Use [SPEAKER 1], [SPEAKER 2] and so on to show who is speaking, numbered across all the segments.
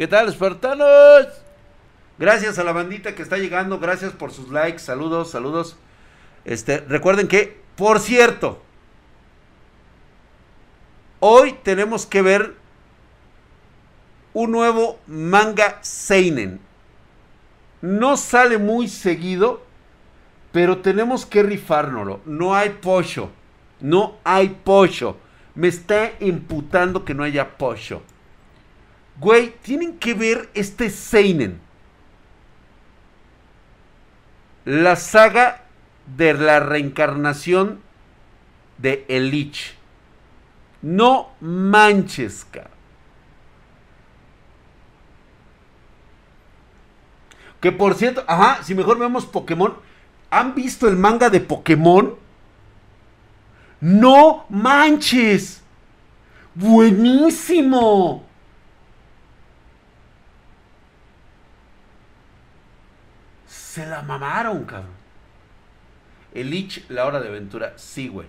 [SPEAKER 1] ¿Qué tal, espartanos? Gracias a la bandita que está llegando, gracias por sus likes, saludos, saludos. Este, recuerden que, por cierto, hoy tenemos que ver un nuevo manga seinen. No sale muy seguido, pero tenemos que rifárnoslo. No hay pollo. No hay pollo. Me está imputando que no haya pollo. Güey, tienen que ver este Seinen. La saga de la reencarnación de Elich. No manches, cabrón. Que por cierto, ajá, si mejor vemos Pokémon. ¿Han visto el manga de Pokémon? No manches. Buenísimo. Se la mamaron, cabrón. El Lich, la hora de aventura, sí, güey.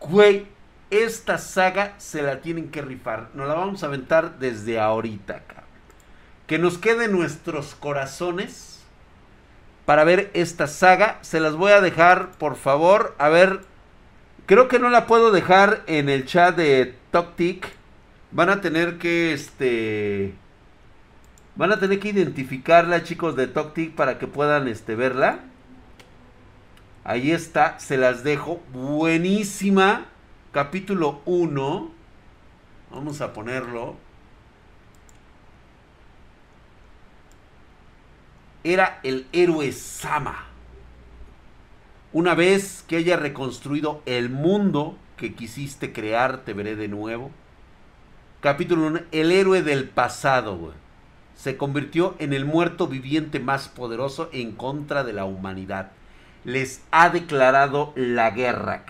[SPEAKER 1] Güey, esta saga se la tienen que rifar. Nos la vamos a aventar desde ahorita, cabrón. Que nos quede nuestros corazones para ver esta saga. Se las voy a dejar, por favor. A ver, creo que no la puedo dejar en el chat de TokTik. Van a tener que, este... Van a tener que identificarla, chicos, de TokTik para que puedan, este, verla. Ahí está, se las dejo. Buenísima capítulo 1, vamos a ponerlo, era el héroe Sama. Una vez que haya reconstruido el mundo que quisiste crear, te veré de nuevo. Capítulo 1, el héroe del pasado, Se convirtió en el muerto viviente más poderoso en contra de la humanidad. Les ha declarado la guerra,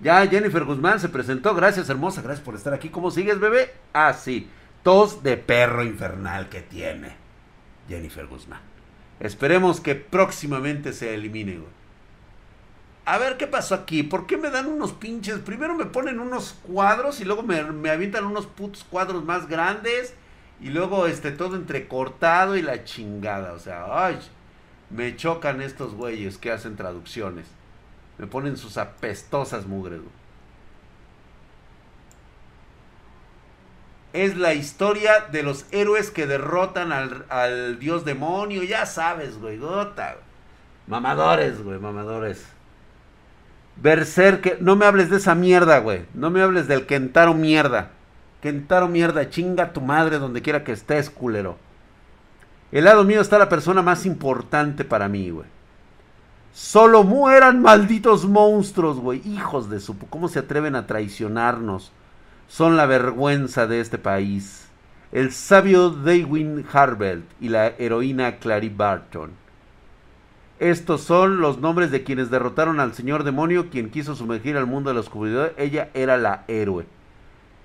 [SPEAKER 1] Ya Jennifer Guzmán se presentó. Gracias, hermosa. Gracias por estar aquí. ¿Cómo sigues, bebé? Ah, sí. Tos de perro infernal que tiene Jennifer Guzmán. Esperemos que próximamente se elimine, güey. A ver qué pasó aquí. ¿Por qué me dan unos pinches? Primero me ponen unos cuadros y luego me, me avientan unos putos cuadros más grandes. Y luego este todo entrecortado y la chingada. O sea, ay, me chocan estos güeyes que hacen traducciones. Me ponen sus apestosas mugres, Es la historia de los héroes que derrotan al, dios demonio. Ya sabes, güey, gota. Mamadores, güey, mamadores. Berserker, no me hables de esa mierda, güey. No me hables del Kentaro mierda. Kentaro mierda, chinga tu madre donde quiera que estés, culero. El lado mío está la persona más importante para mí, güey. Solo mueran malditos monstruos, güey. Hijos de su... ¿Cómo se atreven a traicionarnos? Son la vergüenza de este país. El sabio Daywin Harvelt y la heroína Clary Barton. Estos son los nombres de quienes derrotaron al señor demonio, quien quiso sumergir al mundo de la oscuridad. Ella era la héroe.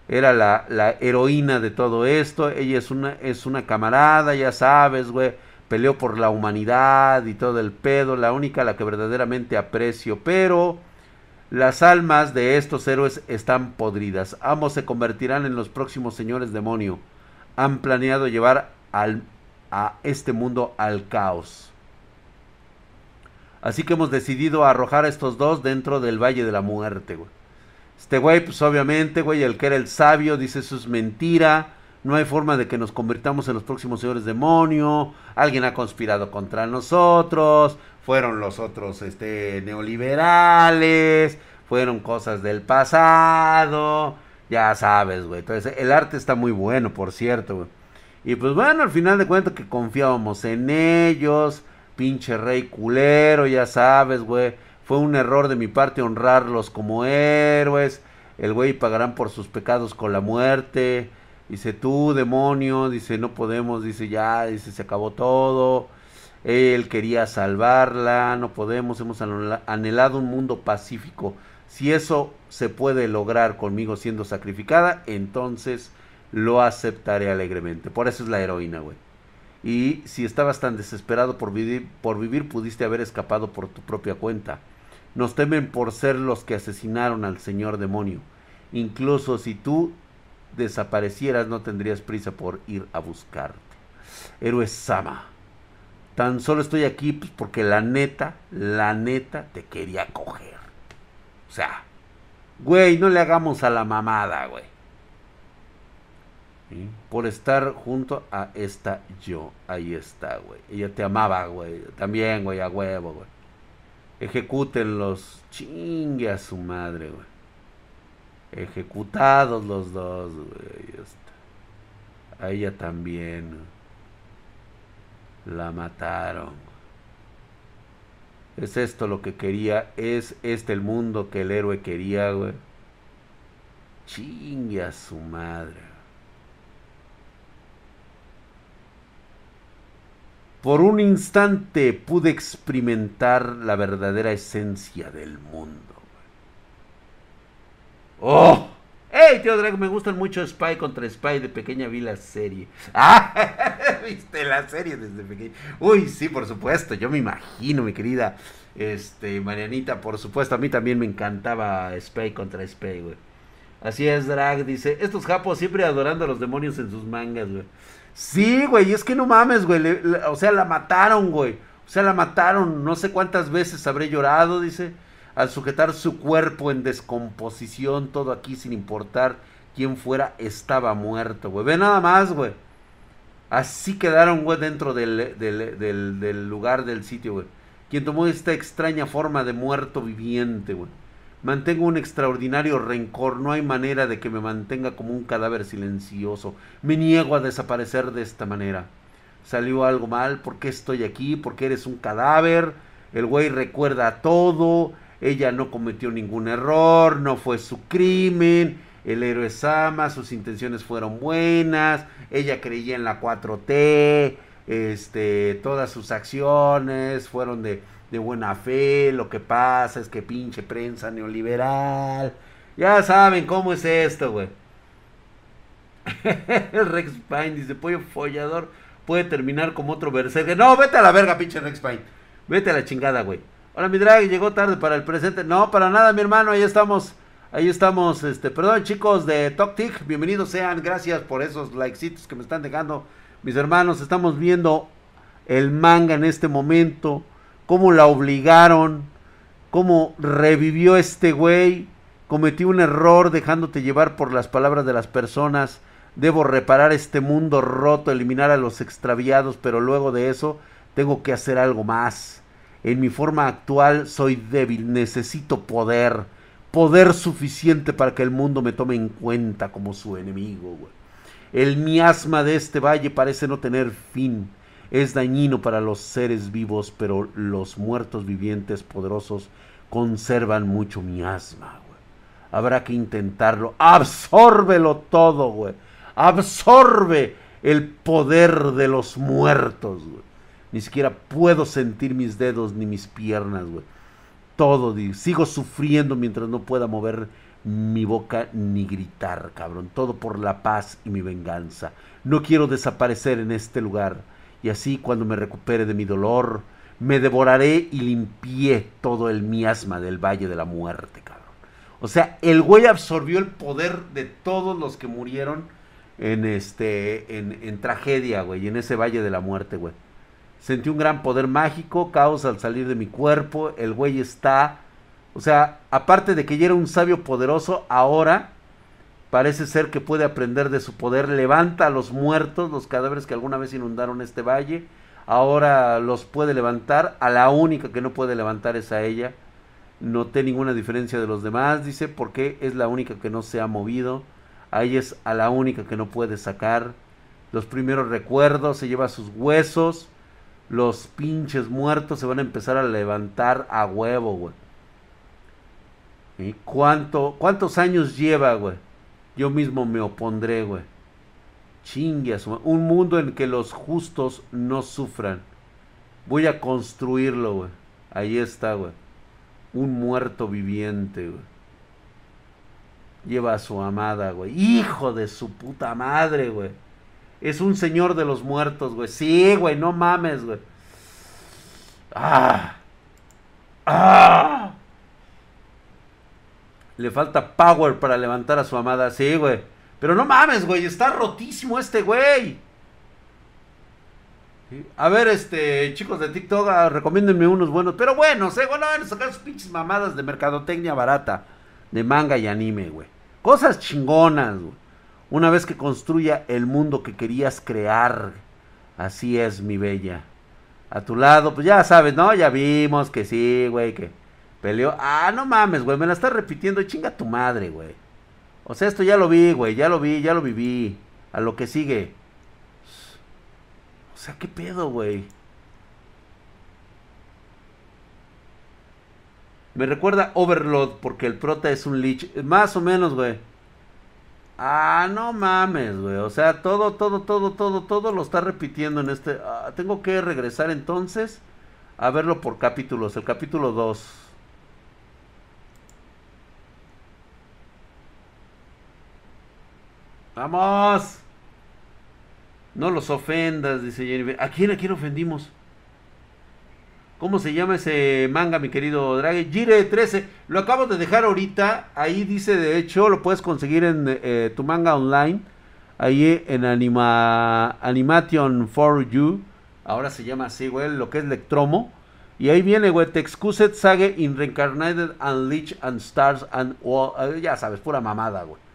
[SPEAKER 1] Era la, heroína de todo esto. Ella es una, es una camarada, ya sabes, güey peleó por la humanidad y todo el pedo, la única a la que verdaderamente aprecio, pero las almas de estos héroes están podridas. Ambos se convertirán en los próximos señores demonio. Han planeado llevar al, a este mundo al caos. Así que hemos decidido arrojar a estos dos dentro del Valle de la Muerte, güey. Este güey, pues obviamente, güey, el que era el sabio, dice eso es mentira no hay forma de que nos convirtamos en los próximos señores demonio, alguien ha conspirado contra nosotros, fueron los otros este, neoliberales, fueron cosas del pasado, ya sabes, güey. Entonces, el arte está muy bueno, por cierto, güey. Y pues bueno, al final de cuentas que confiábamos en ellos, pinche rey culero, ya sabes, güey. Fue un error de mi parte honrarlos como héroes. El güey pagarán por sus pecados con la muerte. Dice, tú, demonio, dice, no podemos, dice, ya, dice, se acabó todo. Él quería salvarla, no podemos, hemos anhelado un mundo pacífico. Si eso se puede lograr conmigo siendo sacrificada, entonces lo aceptaré alegremente. Por eso es la heroína, güey. Y si estabas tan desesperado por vivir, por vivir, pudiste haber escapado por tu propia cuenta. Nos temen por ser los que asesinaron al señor demonio. Incluso si tú desaparecieras, no tendrías prisa por ir a buscarte. Héroe Sama. Tan solo estoy aquí pues, porque la neta, la neta te quería coger. O sea, güey, no le hagamos a la mamada, güey. Por estar junto a esta yo. Ahí está, güey. Ella te amaba, güey. También, güey, a huevo, güey. Ejecútenlos. Chingue a su madre, güey. Ejecutados los dos, güey. Ahí está. A ella también. La mataron. Es esto lo que quería. Es este el mundo que el héroe quería, güey. Chingue a su madre. Por un instante pude experimentar la verdadera esencia del mundo. ¡Oh! ¡Hey, tío Drag! Me gustan mucho Spy contra Spy de pequeña vi la serie. ¡Ah! ¿Viste la serie desde pequeña? Uy, sí, por supuesto. Yo me imagino, mi querida este, Marianita. Por supuesto, a mí también me encantaba Spy contra Spy, güey. Así es, Drag. Dice: Estos japos siempre adorando a los demonios en sus mangas, güey. Sí, güey, es que no mames, güey. o sea, la mataron, güey. O sea, la mataron. No sé cuántas veces habré llorado, dice. Al sujetar su cuerpo en descomposición, todo aquí sin importar quién fuera, estaba muerto, güey. Ve nada más, güey. Así quedaron, güey, dentro del, del, del, del lugar del sitio, güey. Quien tomó esta extraña forma de muerto viviente, güey. Mantengo un extraordinario rencor, no hay manera de que me mantenga como un cadáver silencioso. Me niego a desaparecer de esta manera. Salió algo mal, ¿por qué estoy aquí? Porque eres un cadáver. El güey recuerda todo. Ella no cometió ningún error, no fue su crimen. El héroe Sama, sus intenciones fueron buenas. Ella creía en la 4T. Este, todas sus acciones fueron de de buena fe, lo que pasa es que pinche prensa neoliberal. Ya saben cómo es esto, güey. Rex Pine dice, pollo follador puede terminar como otro berserker. No, vete a la verga, pinche Rex Pine. Vete a la chingada, güey. Hola, mi drag, llegó tarde para el presente. No, para nada, mi hermano, ahí estamos. Ahí estamos, este, perdón chicos de TokTik, bienvenidos sean, gracias por esos likecitos que me están dejando mis hermanos, estamos viendo el manga en este momento, cómo la obligaron, cómo revivió este güey, cometí un error dejándote llevar por las palabras de las personas, debo reparar este mundo roto, eliminar a los extraviados, pero luego de eso tengo que hacer algo más. En mi forma actual soy débil, necesito poder, poder suficiente para que el mundo me tome en cuenta como su enemigo. El miasma de este valle parece no tener fin es dañino para los seres vivos, pero los muertos vivientes poderosos conservan mucho miasma, güey. Habrá que intentarlo. Absórbelo todo, güey. Absorbe el poder de los muertos, güey. Ni siquiera puedo sentir mis dedos ni mis piernas, güey. Todo, sigo sufriendo mientras no pueda mover mi boca ni gritar, cabrón. Todo por la paz y mi venganza. No quiero desaparecer en este lugar y así cuando me recupere de mi dolor, me devoraré y limpié todo el miasma del Valle de la Muerte, cabrón. O sea, el güey absorbió el poder de todos los que murieron en este, en, en tragedia, güey, en ese Valle de la Muerte, güey. Sentí un gran poder mágico, caos al salir de mi cuerpo, el güey está, o sea, aparte de que ya era un sabio poderoso, ahora Parece ser que puede aprender de su poder. Levanta a los muertos, los cadáveres que alguna vez inundaron este valle. Ahora los puede levantar. A la única que no puede levantar es a ella. Noté ninguna diferencia de los demás, dice, porque es la única que no se ha movido. A es a la única que no puede sacar. Los primeros recuerdos, se lleva sus huesos. Los pinches muertos se van a empezar a levantar a huevo, güey. ¿Y cuánto, cuántos años lleva, güey? Yo mismo me opondré, güey. Chingue Un mundo en que los justos no sufran. Voy a construirlo, güey. Ahí está, güey. Un muerto viviente, güey. Lleva a su amada, güey. Hijo de su puta madre, güey. Es un señor de los muertos, güey. Sí, güey, no mames, güey. Ah. Ah. Le falta power para levantar a su amada. Sí, güey. Pero no mames, güey. Está rotísimo este güey. A ver, este, chicos de TikTok, ah, recomiéndenme unos buenos. Pero bueno, sé, bueno, van a sacar sus pinches mamadas de mercadotecnia barata. De manga y anime, güey. Cosas chingonas, güey. Una vez que construya el mundo que querías crear. Así es, mi bella. A tu lado, pues ya sabes, ¿no? Ya vimos que sí, güey, que peleó. Ah, no mames, güey, me la estás repitiendo. Chinga tu madre, güey. O sea, esto ya lo vi, güey, ya lo vi, ya lo viví. A lo que sigue. O sea, ¿qué pedo, güey? Me recuerda Overload porque el prota es un lich. Más o menos, güey. Ah, no mames, güey. O sea, todo, todo, todo, todo, todo lo está repitiendo en este. Ah, tengo que regresar entonces a verlo por capítulos. El capítulo 2. Vamos. No los ofendas, dice Jennifer. ¿A quién, a quién ofendimos? ¿Cómo se llama ese manga, mi querido Draghi? Gire 13. Lo acabo de dejar ahorita. Ahí dice, de hecho, lo puedes conseguir en eh, tu manga online. Ahí en Anima, Animation for You. Ahora se llama así, güey. Lo que es Lectromo. Y ahí viene, güey. Te excused Sage in Reincarnated and Lich and Stars and... Eh, ya sabes, pura mamada, güey.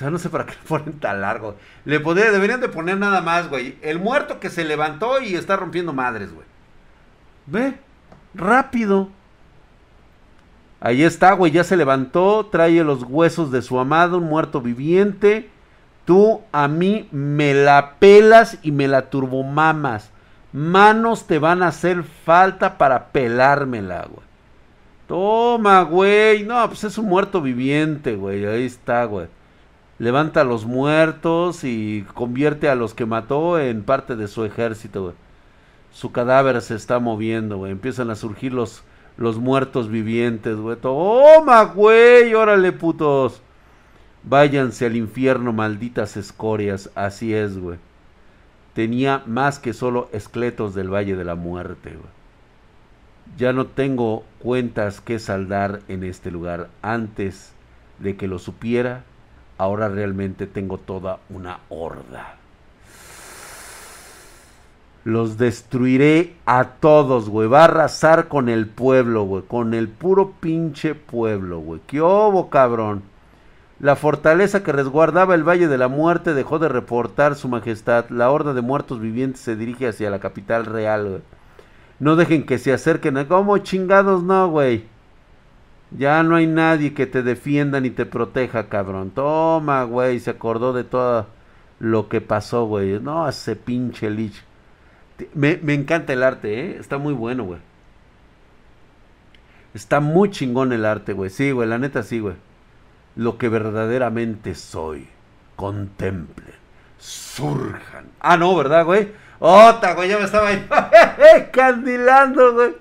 [SPEAKER 1] Sea, no sé para qué le ponen tan largo. Le podría, deberían de poner nada más, güey. El muerto que se levantó y está rompiendo madres, güey. Ve, rápido. Ahí está, güey, ya se levantó, trae los huesos de su amado, un muerto viviente. Tú a mí me la pelas y me la turbomamas. Manos te van a hacer falta para pelármela, güey. Toma, güey. No, pues es un muerto viviente, güey. Ahí está, güey. Levanta a los muertos y convierte a los que mató en parte de su ejército. Su cadáver se está moviendo, güey. Empiezan a surgir los, los muertos vivientes, güey. Toma, güey, órale, putos. Váyanse al infierno, malditas escorias. Así es, güey. Tenía más que solo esqueletos del Valle de la Muerte, güey. Ya no tengo cuentas que saldar en este lugar. Antes de que lo supiera, ahora realmente tengo toda una horda. Los destruiré a todos, güey. Va a arrasar con el pueblo, güey. Con el puro pinche pueblo, güey. ¿Qué hubo, cabrón? La fortaleza que resguardaba el Valle de la Muerte dejó de reportar su majestad. La horda de muertos vivientes se dirige hacia la capital real. No dejen que se acerquen. A... ¿Cómo chingados no, güey? Ya no hay nadie que te defienda ni te proteja, cabrón. Toma, güey. Se acordó de todo lo que pasó, güey. No, ese pinche lich. Me, encanta el arte, ¿eh? Está muy bueno, güey. Está muy chingón el arte, güey. Sí, güey, la neta sí, güey. Lo que verdaderamente soy. Contemplen. Surjan. Ah, no, ¿verdad, güey? Ota, güey, ya me estaba ahí. candilando, güey.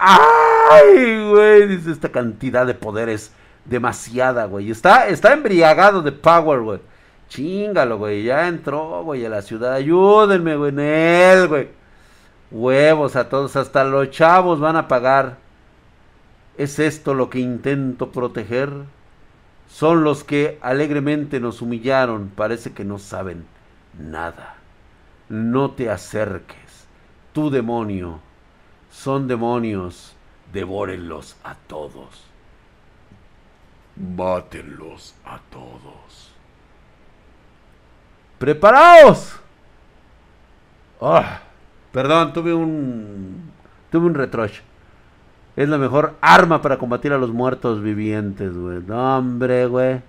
[SPEAKER 1] Ay, güey. Dice esta cantidad de poderes. Demasiada, güey. Está, está embriagado de power, güey. Chingalo, güey. Ya entró, güey, a la ciudad. Ayúdenme, güey, en él, güey. Huevos a todos, hasta los chavos van a pagar. ¿Es esto lo que intento proteger? Son los que alegremente nos humillaron. Parece que no saben nada. No te acerques. Tu demonio. Son demonios. Devórenlos a todos. Bátenlos a todos. ¡Preparaos! Ah, perdón, tuve un. Tuve un retroche. Es la mejor arma para combatir a los muertos vivientes, güey. No, hombre, güey.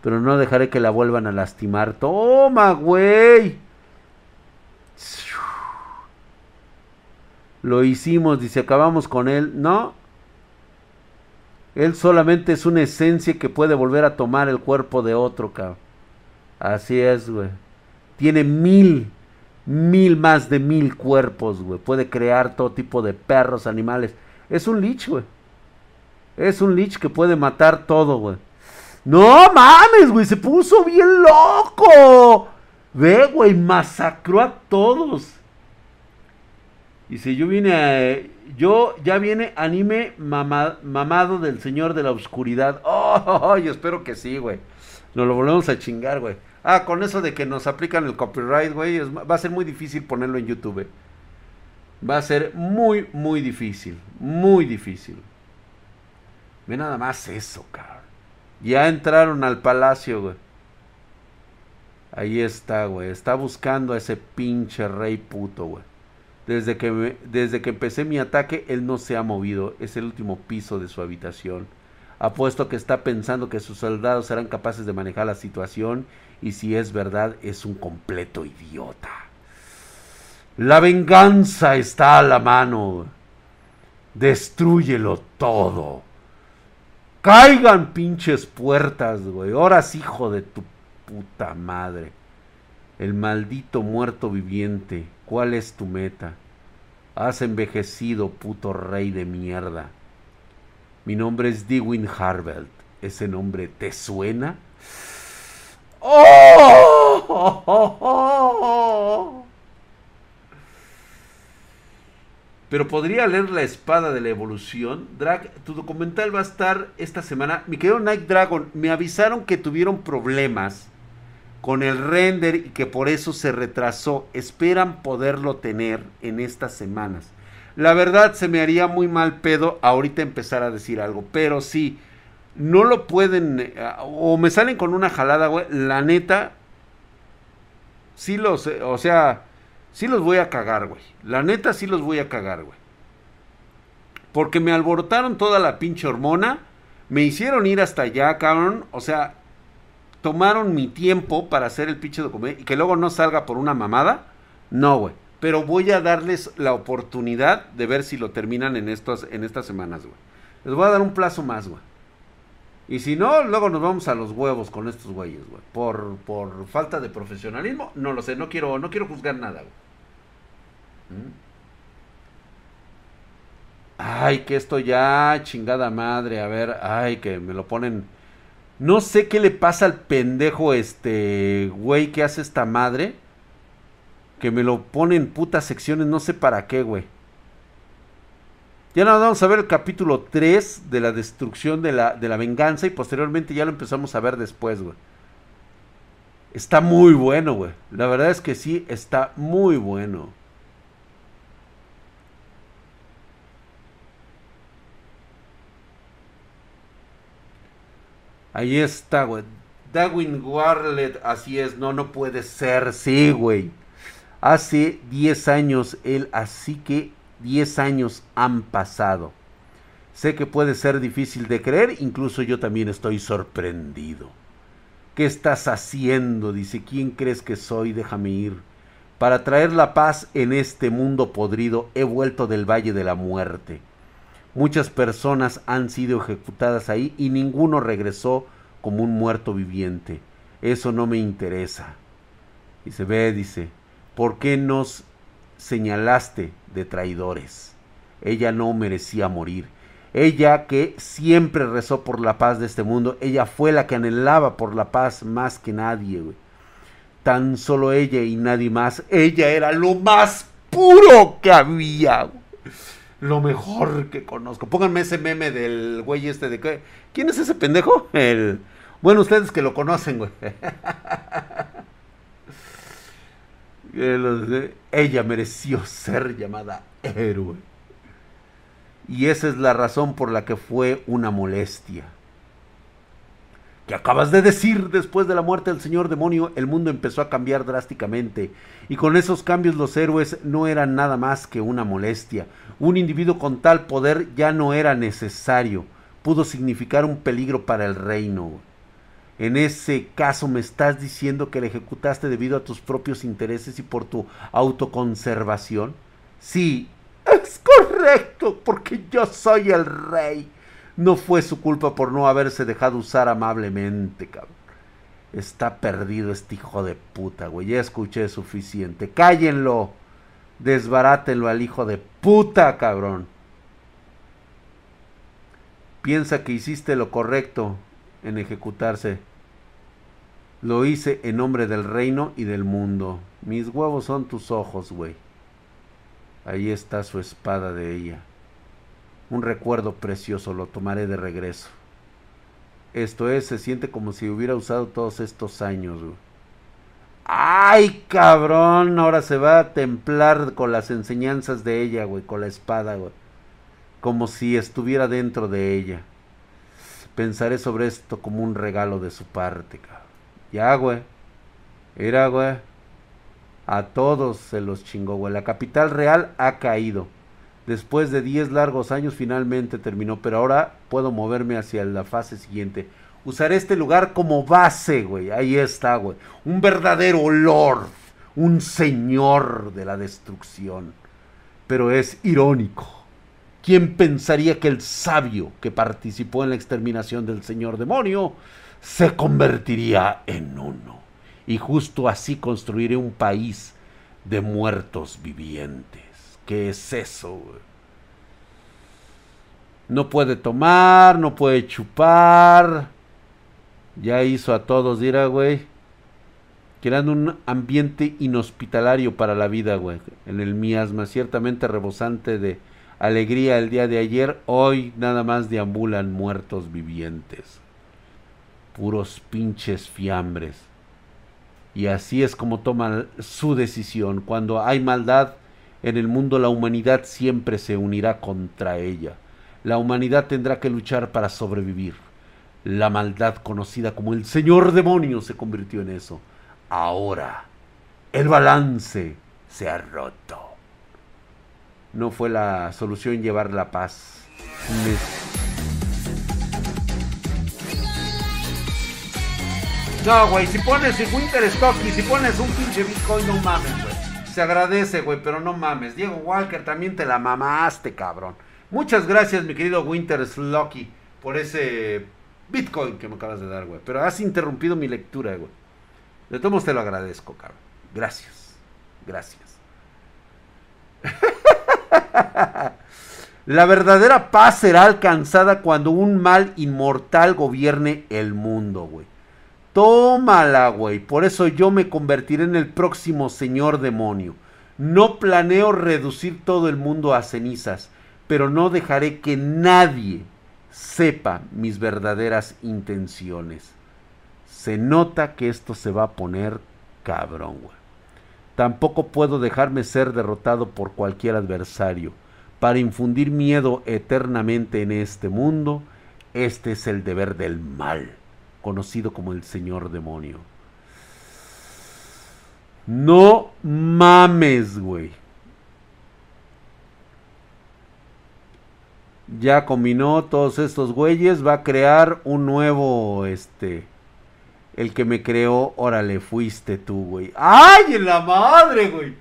[SPEAKER 1] Pero no dejaré que la vuelvan a lastimar. Toma, güey. Lo hicimos, dice, acabamos con él. No. Él solamente es una esencia que puede volver a tomar el cuerpo de otro, cabrón. Así es, güey. Tiene mil, mil más de mil cuerpos, güey. Puede crear todo tipo de perros, animales. Es un lich, güey. Es un lich que puede matar todo, güey. No mames, güey. Se puso bien loco. Ve, güey, masacró a todos. Dice, yo vine a... Yo ya viene anime mamado del Señor de la Oscuridad. Oh, yo espero que sí, güey. Nos lo volvemos a chingar, güey. Ah, con eso de que nos aplican el copyright, güey, va a ser muy difícil ponerlo en YouTube. Va a ser muy, muy difícil. Muy difícil. Ve nada más eso, cabrón. Ya entraron al palacio, güey. Ahí está, güey. Está buscando a ese pinche rey puto, güey. Desde que, desde que empecé mi ataque, él no se ha movido. Es el último piso de su habitación. Apuesto que está pensando que sus soldados serán capaces de manejar la situación y si es verdad, es un completo idiota. La venganza está a la mano. Destrúyelo todo. Caigan pinches puertas, güey. Horas, hijo de tu puta madre. El maldito muerto viviente. ¿Cuál es tu meta? Has envejecido, puto rey de mierda. Mi nombre es Dewin Harveld. ¿Ese nombre te suena? ¡Oh! Pero podría leer La Espada de la Evolución. Drag, tu documental va a estar esta semana. Mi querido Night Dragon, me avisaron que tuvieron problemas con el render y que por eso se retrasó. Esperan poderlo tener en estas semanas. La verdad se me haría muy mal pedo ahorita empezar a decir algo, pero sí, no lo pueden, eh, o me salen con una jalada, güey, la neta, sí los, eh, o sea, sí los voy a cagar, güey. La neta sí los voy a cagar, güey. Porque me alborotaron toda la pinche hormona, me hicieron ir hasta allá, cabrón, o sea, tomaron mi tiempo para hacer el pinche documento y que luego no salga por una mamada. No, güey. Pero voy a darles la oportunidad de ver si lo terminan en, estos, en estas semanas, güey. Les voy a dar un plazo más, güey. Y si no, luego nos vamos a los huevos con estos güeyes, güey. Por, por falta de profesionalismo, no lo sé, no quiero, no quiero juzgar nada, güey. ¿Mm? Ay, que esto ya, chingada madre, a ver, ay, que me lo ponen no sé qué le pasa al pendejo este güey que hace esta madre. Que me lo pone en putas secciones, no sé para qué, güey. Ya nada, vamos a ver el capítulo 3 de la destrucción de la, de la venganza y posteriormente ya lo empezamos a ver después, güey. Está muy bueno, güey. La verdad es que sí, está muy bueno. Ahí está, güey. Dawin Warlet, así es, no, no puede ser, sí, güey. Hace 10 años él, así que 10 años han pasado. Sé que puede ser difícil de creer, incluso yo también estoy sorprendido. ¿Qué estás haciendo? Dice, ¿quién crees que soy? Déjame ir. Para traer la paz en este mundo podrido he vuelto del Valle de la Muerte. Muchas personas han sido ejecutadas ahí y ninguno regresó como un muerto viviente. Eso no me interesa. Y se ve, dice, ¿por qué nos señalaste de traidores? Ella no merecía morir. Ella que siempre rezó por la paz de este mundo, ella fue la que anhelaba por la paz más que nadie, güey. Tan solo ella y nadie más. Ella era lo más puro que había lo mejor que conozco. Pónganme ese meme del güey este de que. ¿Quién es ese pendejo? El. Bueno, ustedes que lo conocen, güey. Ella mereció ser llamada héroe. Y esa es la razón por la que fue una molestia acabas de decir, después de la muerte del señor demonio, el mundo empezó a cambiar drásticamente, y con esos cambios los héroes no eran nada más que una molestia. Un individuo con tal poder ya no era necesario, pudo significar un peligro para el reino. En ese caso me estás diciendo que le ejecutaste debido a tus propios intereses y por tu autoconservación. Sí, es correcto, porque yo soy el rey no fue su culpa por no haberse dejado usar amablemente, cabrón. Está perdido este hijo de puta, güey. Ya escuché suficiente. Cállenlo. Desbarátenlo al hijo de puta, cabrón. Piensa que hiciste lo correcto en ejecutarse. Lo hice en nombre del reino y del mundo. Mis huevos son tus ojos, güey. Ahí está su espada de ella. Un recuerdo precioso, lo tomaré de regreso. Esto es, se siente como si hubiera usado todos estos años, güey. Ay, cabrón, ahora se va a templar con las enseñanzas de ella, güey, con la espada, güey. Como si estuviera dentro de ella. Pensaré sobre esto como un regalo de su parte, cabrón. Ya, güey. Era, güey. A todos se los chingó, güey. La capital real ha caído. Después de 10 largos años finalmente terminó, pero ahora puedo moverme hacia la fase siguiente. Usaré este lugar como base, güey. Ahí está, güey. Un verdadero lord. Un señor de la destrucción. Pero es irónico. ¿Quién pensaría que el sabio que participó en la exterminación del señor demonio se convertiría en uno? Y justo así construiré un país de muertos vivientes. ¿Qué es eso, güey? No puede tomar, no puede chupar ya hizo a todos, dirá, güey. Creando un ambiente inhospitalario para la vida, güey. En el miasma, ciertamente rebosante de alegría el día de ayer, hoy nada más deambulan muertos vivientes. Puros pinches fiambres. Y así es como toman su decisión. Cuando hay maldad en el mundo, la humanidad siempre se unirá contra ella. La humanidad tendrá que luchar para sobrevivir. La maldad conocida como el Señor Demonio se convirtió en eso. Ahora, el balance se ha roto. No fue la solución llevar la paz. No, güey, si pones si Winter Stock y si pones un pinche Bitcoin, no mames, güey. Se agradece, güey, pero no mames. Diego Walker también te la mamaste, cabrón. Muchas gracias, mi querido Winter Slocky, por ese Bitcoin que me acabas de dar, güey. Pero has interrumpido mi lectura, güey. De todos te lo agradezco, cabrón. Gracias. Gracias. La verdadera paz será alcanzada cuando un mal inmortal gobierne el mundo, güey. Tómala, güey. Por eso yo me convertiré en el próximo señor demonio. No planeo reducir todo el mundo a cenizas, pero no dejaré que nadie sepa mis verdaderas intenciones. Se nota que esto se va a poner cabrón, güey. Tampoco puedo dejarme ser derrotado por cualquier adversario. Para infundir miedo eternamente en este mundo, este es el deber del mal, conocido como el Señor Demonio. No mames, güey. ya combinó todos estos güeyes, va a crear un nuevo, este, el que me creó, órale, fuiste tú, güey. ¡Ay, en la madre, güey!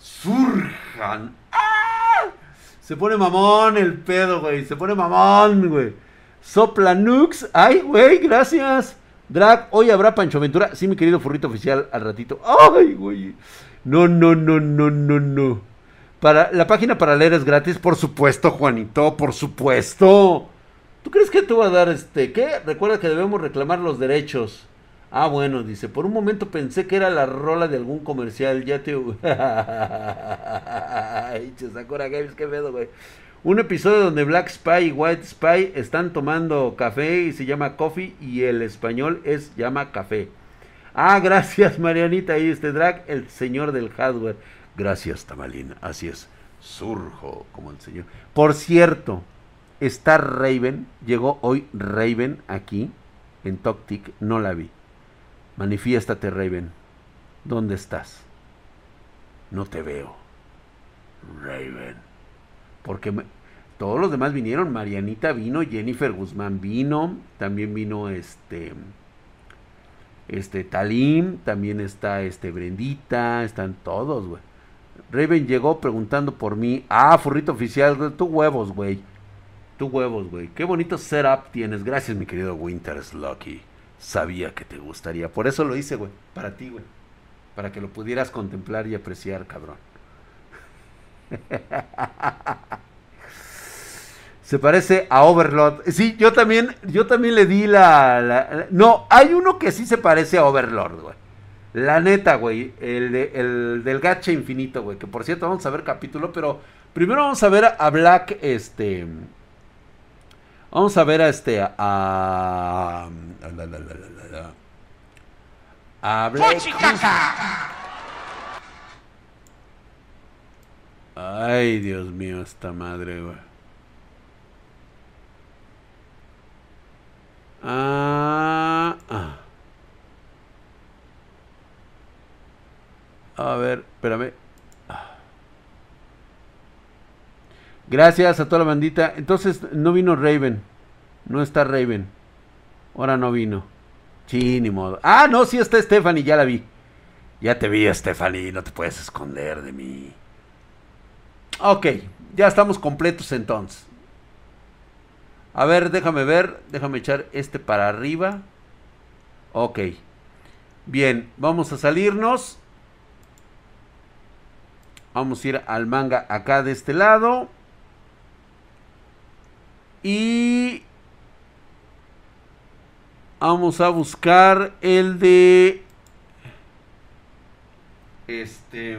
[SPEAKER 1] Surjan. ¡Ah! Se pone mamón el pedo, güey. Se pone mamón, güey. Sopla Nux. ¡Ay, güey! Gracias. Drag, hoy habrá Pancho Ventura. Sí, mi querido furrito oficial, al ratito. ¡Ay, güey! No, no, no, no, no, no. Para, la página para leer es gratis, por supuesto, Juanito, por supuesto. ¿Tú crees que te va a dar este? ¿Qué? Recuerda que debemos reclamar los derechos. Ah, bueno, dice, por un momento pensé que era la rola de algún comercial, ya te... Ay, Games, qué pedo, güey. Un episodio donde Black Spy y White Spy están tomando café y se llama Coffee y el español es llama café. Ah, gracias Marianita y este drag, el señor del hardware. Gracias, Tamalín. Así es. Surjo como el Señor. Por cierto, está Raven. Llegó hoy Raven aquí en Toctic. No la vi. Manifiéstate, Raven. ¿Dónde estás? No te veo. Raven. Porque todos los demás vinieron. Marianita vino, Jennifer Guzmán vino, también vino este este Talim, también está este Brendita, están todos, güey. Raven llegó preguntando por mí. Ah, furrito oficial, tú huevos, güey. Tú huevos, güey. Qué bonito setup tienes. Gracias, mi querido Winter Lucky. Sabía que te gustaría. Por eso lo hice, güey. Para ti, güey. Para que lo pudieras contemplar y apreciar, cabrón. Se parece a Overlord. Sí, yo también, yo también le di la, No, hay uno que sí se parece a Overlord, güey. La neta, güey. El, el del gacha infinito, güey. Que por cierto, vamos a ver capítulo, pero primero vamos a ver a Black, este... Vamos a ver a este, a... A, a Black... Ay, Dios mío, esta madre, güey. Ah, ah. A ver, espérame. Gracias a toda la bandita. Entonces, no vino Raven. No está Raven. Ahora no vino. Sí, ni modo. Ah, no, sí está Stephanie, ya la vi. Ya te vi, Stephanie, no te puedes esconder de mí. Ok, ya estamos completos entonces. A ver, déjame ver, déjame echar este para arriba. Ok. Bien, vamos a salirnos. Vamos a ir al manga acá de este lado. Y vamos a buscar el de este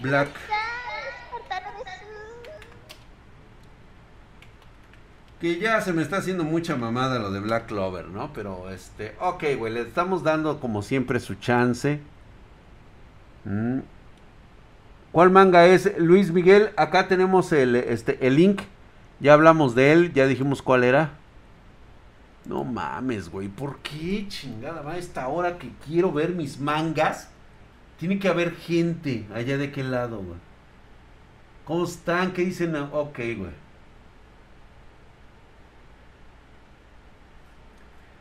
[SPEAKER 1] Black que ya se me está haciendo mucha mamada lo de Black Clover, ¿no? Pero este, ok, güey, le estamos dando como siempre su chance. Mm. ¿Cuál manga es? Luis Miguel, acá tenemos el, este, el link. Ya hablamos de él, ya dijimos cuál era. No mames, güey. ¿Por qué chingada va a esta hora que quiero ver mis mangas? Tiene que haber gente allá de qué lado, güey. ¿Cómo están? ¿Qué dicen? Ok, güey.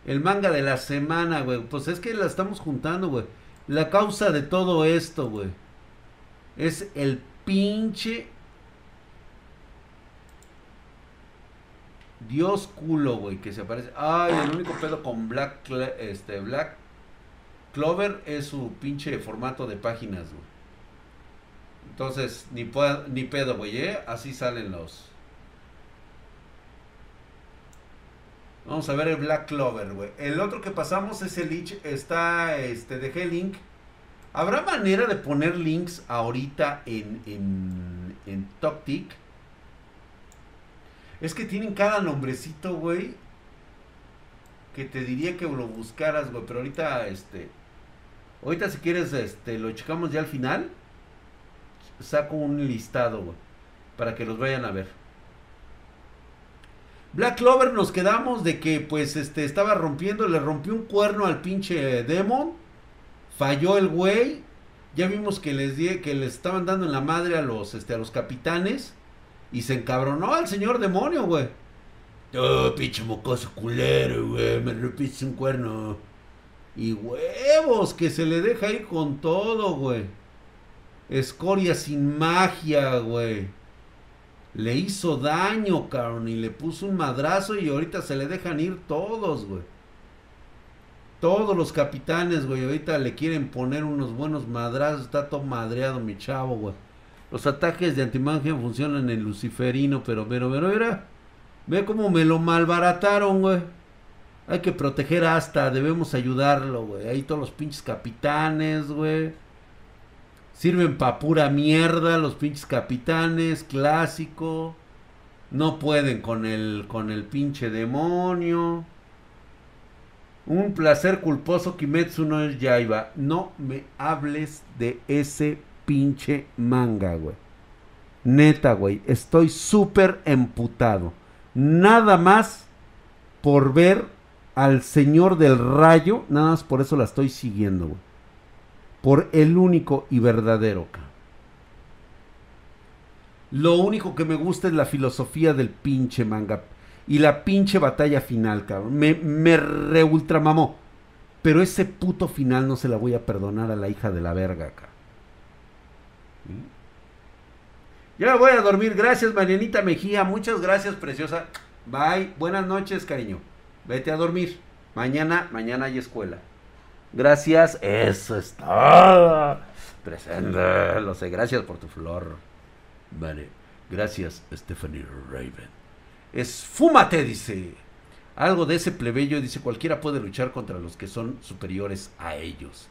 [SPEAKER 1] El manga de la semana, güey. Pues es que la estamos juntando, güey. La causa de todo esto, güey. Es el pinche... Dios culo, güey, que se aparece. Ay, el único pedo con Black, este, Black Clover es su pinche formato de páginas, güey. Entonces, ni, ni pedo, güey, ¿eh? Así salen los... Vamos a ver el Black Clover, güey. El otro que pasamos es el Lich. Está, este, dejé el link. ¿Habrá manera de poner links ahorita en, en, en TokTik? Es que tienen cada nombrecito, güey. Que te diría que lo buscaras, güey. Pero ahorita, este... Ahorita si quieres, este, lo checamos ya al final. Saco un listado, güey. Para que los vayan a ver. Black Clover nos quedamos de que pues este estaba rompiendo, le rompió un cuerno al pinche Demon. Falló el güey. Ya vimos que les di, que les estaban dando en la madre a los este a los capitanes y se encabronó al señor demonio, güey. Oh, pinche mocoso culero, güey, me rompiste un cuerno. Y huevos, que se le deja ir con todo, güey. Escoria sin magia, güey le hizo daño, cabrón, y le puso un madrazo y ahorita se le dejan ir todos, güey. Todos los capitanes, güey, ahorita le quieren poner unos buenos madrazos, está todo madreado mi chavo, güey. Los ataques de antimagia funcionan en luciferino, pero, pero, pero, mira, ve cómo me lo malbarataron, güey. Hay que proteger hasta, debemos ayudarlo, güey. Ahí todos los pinches capitanes, güey. Sirven pa' pura mierda los pinches capitanes, clásico. No pueden con el, con el pinche demonio. Un placer culposo Kimetsu no es Yaiba. No me hables de ese pinche manga, güey. Neta, güey. Estoy súper emputado. Nada más por ver al señor del rayo. Nada más por eso la estoy siguiendo, güey por el único y verdadero. Lo único que me gusta es la filosofía del pinche manga. Y la pinche batalla final, cabrón. Me, me re ultramamó. Pero ese puto final no se la voy a perdonar a la hija de la verga, cabrón. Ya voy a dormir. Gracias, Marianita Mejía. Muchas gracias, preciosa. Bye. Buenas noches, cariño. Vete a dormir. Mañana, mañana hay escuela. Gracias, eso está. Presente, lo sé, gracias por tu flor. Vale. Gracias, Stephanie Raven. Esfúmate, dice. Algo de ese plebeyo, dice, cualquiera puede luchar contra los que son superiores a ellos.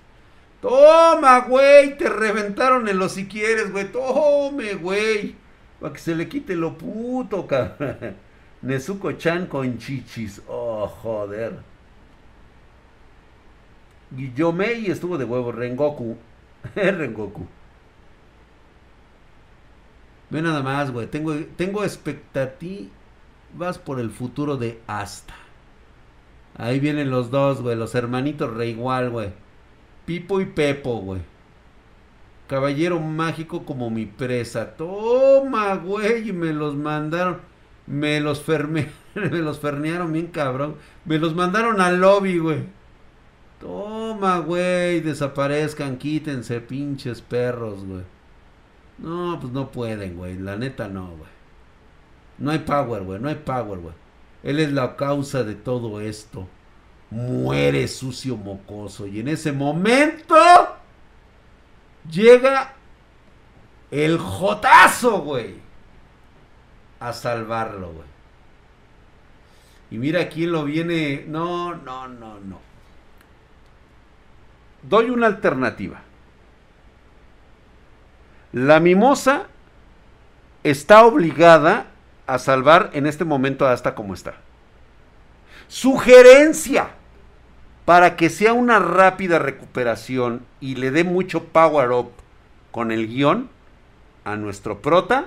[SPEAKER 1] Toma, güey, te reventaron en los si quieres, güey. Tome, güey. Para que se le quite lo puto, cabrón. Nezuko-chan con chichis. Oh, joder. Guillomei estuvo de huevo. Rengoku. Rengoku. Ve nada más, güey. Tengo, tengo expectativas por el futuro de Asta. Ahí vienen los dos, güey. Los hermanitos re igual, güey. Pipo y Pepo, güey. Caballero mágico como mi presa. Toma, güey. Y me los mandaron. Me los ferme. me los fernearon bien cabrón. Me los mandaron al lobby, güey. Toma, güey. Desaparezcan. Quítense, pinches perros, güey. No, pues no pueden, güey. La neta no, güey. No hay power, güey. No hay power, güey. Él es la causa de todo esto. Muere sucio mocoso. Y en ese momento llega el jotazo, güey. A salvarlo, güey. Y mira quién lo viene. No, no, no, no. Doy una alternativa. La mimosa está obligada a salvar en este momento hasta como está. Sugerencia para que sea una rápida recuperación y le dé mucho power up con el guion a nuestro prota,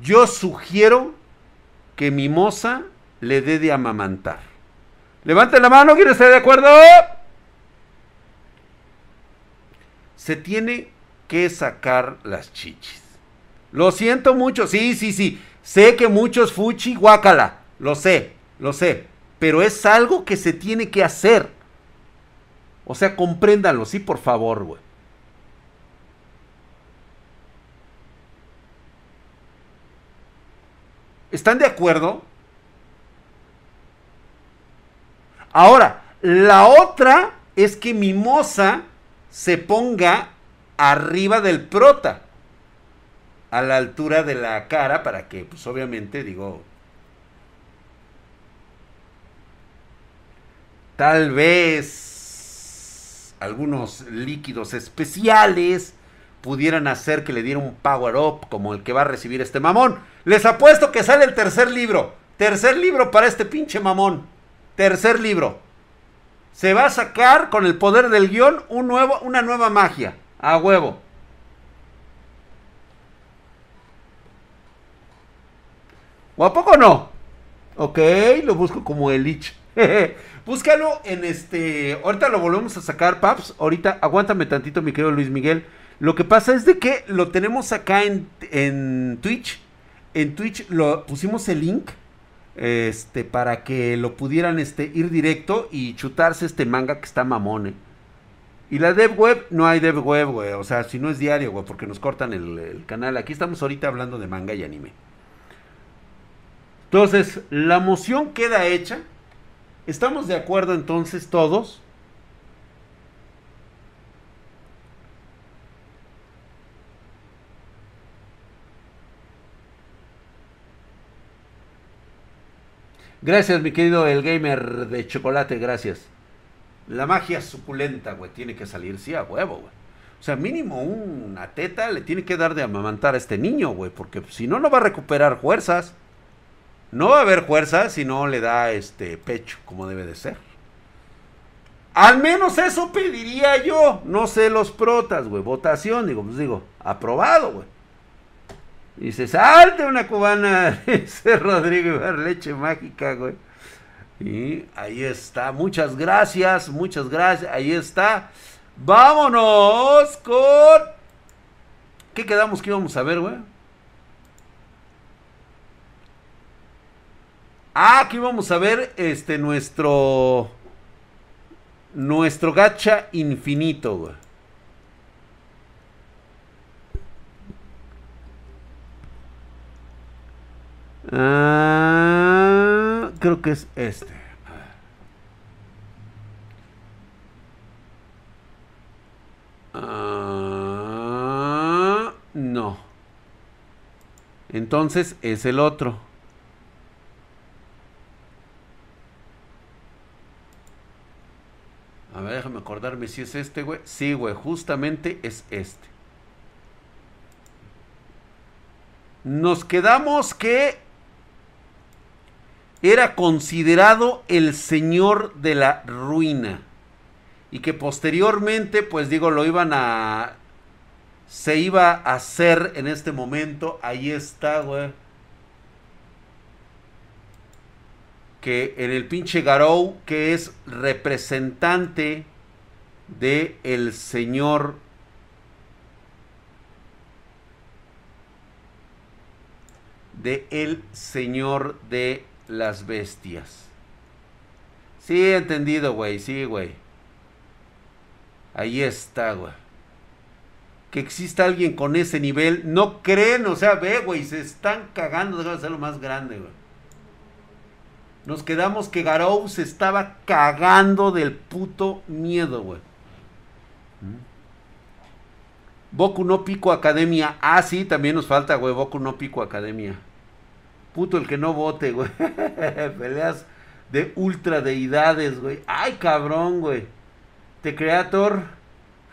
[SPEAKER 1] yo sugiero que Mimosa le dé de amamantar. Levante la mano, ¿quién está de acuerdo? Se tiene que sacar las chichis. Lo siento mucho, sí, sí, sí. Sé que muchos fuchi guácala, lo sé, lo sé. Pero es algo que se tiene que hacer. O sea, compréndanlo, sí, por favor, güey. ¿Están de acuerdo? Ahora, la otra es que Mimosa se ponga arriba del prota. A la altura de la cara para que, pues obviamente, digo... Tal vez algunos líquidos especiales pudieran hacer que le diera un power up como el que va a recibir este mamón. Les apuesto que sale el tercer libro. Tercer libro para este pinche mamón. Tercer libro. Se va a sacar con el poder del guion un nuevo, una nueva magia. A huevo. ¿O a poco no? Ok, lo busco como el Lich. Búscalo en este. Ahorita lo volvemos a sacar, Paps. Ahorita, aguántame tantito, mi querido Luis Miguel. Lo que pasa es de que lo tenemos acá en, en Twitch. En Twitch lo pusimos el link. Este, para que lo pudieran este, ir directo y chutarse este manga que está mamón, eh. Y la dev web, no hay dev web, güey. O sea, si no es diario, güey, porque nos cortan el, canal. Aquí estamos ahorita hablando de manga y anime. Entonces, la moción queda hecha. ¿Estamos de acuerdo entonces todos? Gracias, mi querido el gamer de chocolate, gracias. La magia suculenta, güey, tiene que salir, sí, a huevo, güey. O sea, mínimo una teta le tiene que dar de amamantar a este niño, güey, porque si no, no va a recuperar fuerzas. No va a haber fuerzas si no le da este pecho, como debe de ser. Al menos eso pediría yo. No sé los protas, güey. Votación, digo, pues digo, aprobado, güey. Dice, salte una cubana, dice Rodrigo leche mágica, güey. Y ahí está. Muchas gracias, muchas gracias. Ahí está. Vámonos con... ¿Qué quedamos que íbamos a ver, güey? Ah, aquí vamos a ver este nuestro nuestro gacha infinito, güey. Ah, creo que es este. Ah, no. Entonces es el otro. A ver, déjame acordarme si es este, güey. Sí, güey, justamente es este. Nos quedamos que era considerado el señor de la ruina. Y que posteriormente, pues digo, lo iban a... Se iba a hacer en este momento. Ahí está, güey. que en el pinche Garou, que es representante de el señor de el señor de las bestias. Sí, entendido, güey, sí, güey. Ahí está, güey. Que exista alguien con ese nivel, no creen, o sea, ve, güey, se están cagando, de ser lo más grande, güey. Nos quedamos que Garou se estaba cagando del puto miedo, güey. ¿Mm? Boku no Pico Academia. Ah, sí, también nos falta, güey. Boku no Pico Academia. Puto el que no vote, güey. Peleas de ultra deidades, güey. Ay, cabrón, güey. The Creator,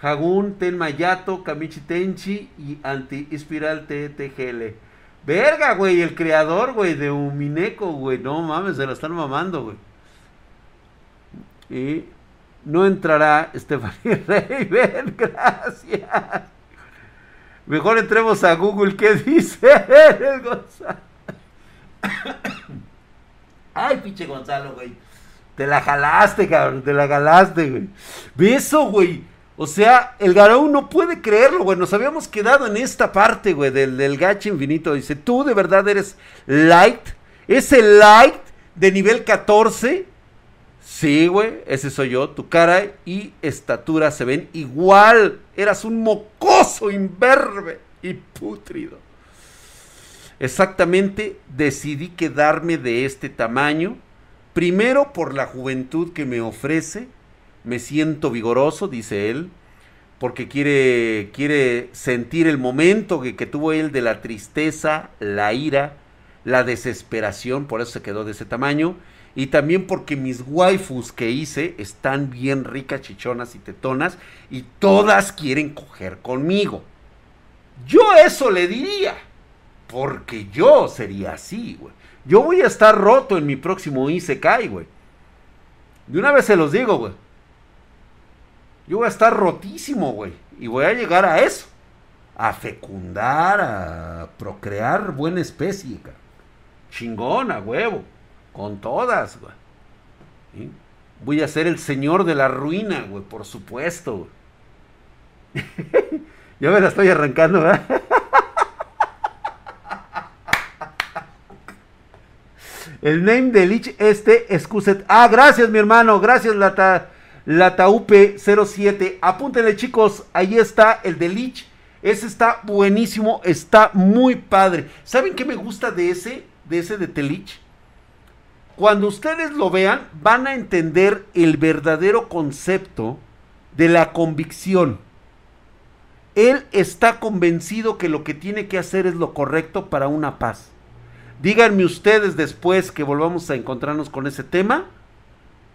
[SPEAKER 1] Hagun, Tenmayato, Kamichi Tenchi y Anti-Espiral TTGL. Verga, güey, el creador, güey, de Umineco, güey. No mames, se la están mamando, güey. Y no entrará Stephanie Raven, gracias. Mejor entremos a Google, ¿qué dice Ay, pinche Gonzalo, güey. Te la jalaste, cabrón, te la jalaste, güey. Beso, güey. O sea, el Garou no puede creerlo, güey. Nos habíamos quedado en esta parte, güey, del, del gacho infinito. Dice, tú de verdad eres light. Ese light de nivel 14. Sí, güey, ese soy yo. Tu cara y estatura se ven igual. Eras un mocoso imberbe y putrido. Exactamente decidí quedarme de este tamaño. Primero por la juventud que me ofrece me siento vigoroso, dice él, porque quiere, quiere sentir el momento que, que, tuvo él de la tristeza, la ira, la desesperación, por eso se quedó de ese tamaño, y también porque mis waifus que hice están bien ricas, chichonas y tetonas, y todas quieren coger conmigo. Yo eso le diría, porque yo sería así, güey. Yo voy a estar roto en mi próximo Isekai, güey. De una vez se los digo, güey. Yo voy a estar rotísimo, güey. Y voy a llegar a eso. A fecundar, a procrear buena especie, cara. Chingona, huevo. Con todas, güey. Voy a ser el señor de la ruina, güey, por supuesto, güey. ya me la estoy arrancando, ¿verdad? El name de Lich este, excuset. Ah, gracias, mi hermano. Gracias, Lata. La Taupe 07. Apúntenle, chicos. Ahí está el de Lich. Ese está buenísimo. Está muy padre. ¿Saben qué me gusta de ese? De ese de Telich. Cuando ustedes lo vean, van a entender el verdadero concepto de la convicción. Él está convencido que lo que tiene que hacer es lo correcto para una paz. Díganme ustedes después que volvamos a encontrarnos con ese tema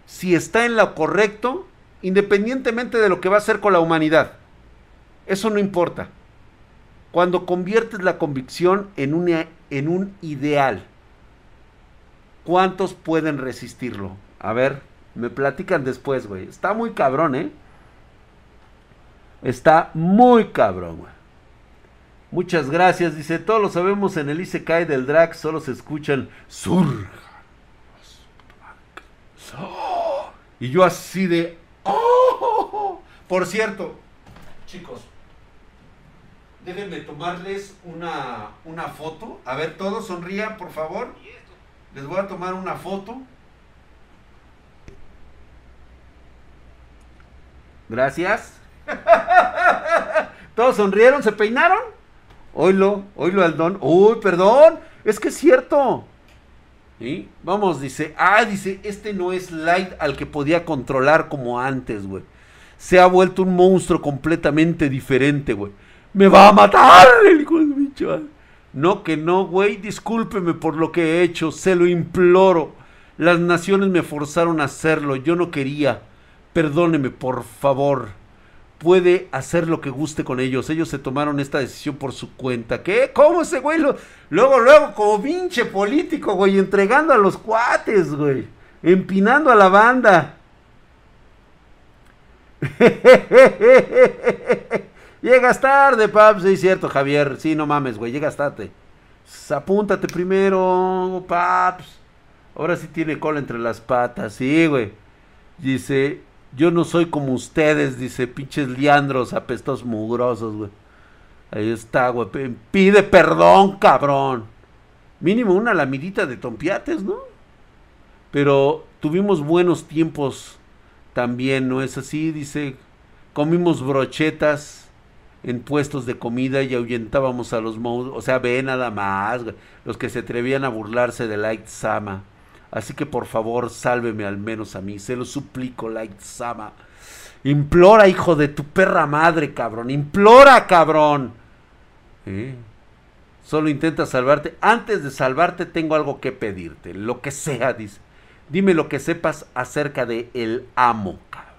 [SPEAKER 1] si está en lo correcto, independientemente de lo que va a hacer con la humanidad. Eso no importa. Cuando conviertes la convicción en un, en un ideal, ¿cuántos pueden resistirlo? A ver, me platican después, güey. Está muy cabrón, ¿eh? Está muy cabrón, güey. Muchas gracias. Dice, todos lo sabemos en el Isekai del drag, solo se escuchan surja. Y yo así de... ¡Oh! Por cierto, chicos, déjenme tomarles una, una foto. A ver, todos sonrían, por favor. Les voy a tomar una foto. Gracias. ¿Todos sonrieron? ¿Se peinaron? Oilo, oilo al don. Uy, perdón. Es que es cierto. ¿Sí? Vamos, dice, ah, dice, este no es Light al que podía controlar como antes, güey. Se ha vuelto un monstruo completamente diferente, güey. Me va a matar el hijo. No, que no, güey, discúlpeme por lo que he hecho, se lo imploro. Las naciones me forzaron a hacerlo, yo no quería. Perdóneme, por favor. Puede hacer lo que guste con ellos. Ellos se tomaron esta decisión por su cuenta. ¿Qué? ¿Cómo ese güey? Luego, luego, como pinche político, güey, entregando a los cuates, güey. Empinando a la banda. Llegas tarde, paps. Sí, cierto, Javier. Sí, no mames, güey. Llegas tarde. Apúntate primero, paps. Ahora sí tiene cola entre las patas. Sí, güey. Dice, yo no soy como ustedes, dice, pinches liandros apestos mugrosos, güey. Ahí está, güey. Pide perdón, cabrón. Mínimo una lamidita de tompiates, ¿no? Pero tuvimos buenos tiempos también, ¿no es así? Dice, comimos brochetas en puestos de comida y ahuyentábamos a los O sea, ve nada más, los que se atrevían a burlarse de Light Sama. Así que por favor, sálveme al menos a mí. Se lo suplico, Light Sama. Implora, hijo de tu perra madre, cabrón. Implora, cabrón. ¿Eh? Solo intenta salvarte. Antes de salvarte tengo algo que pedirte. Lo que sea, dice. Dime lo que sepas acerca de el amo, cabrón.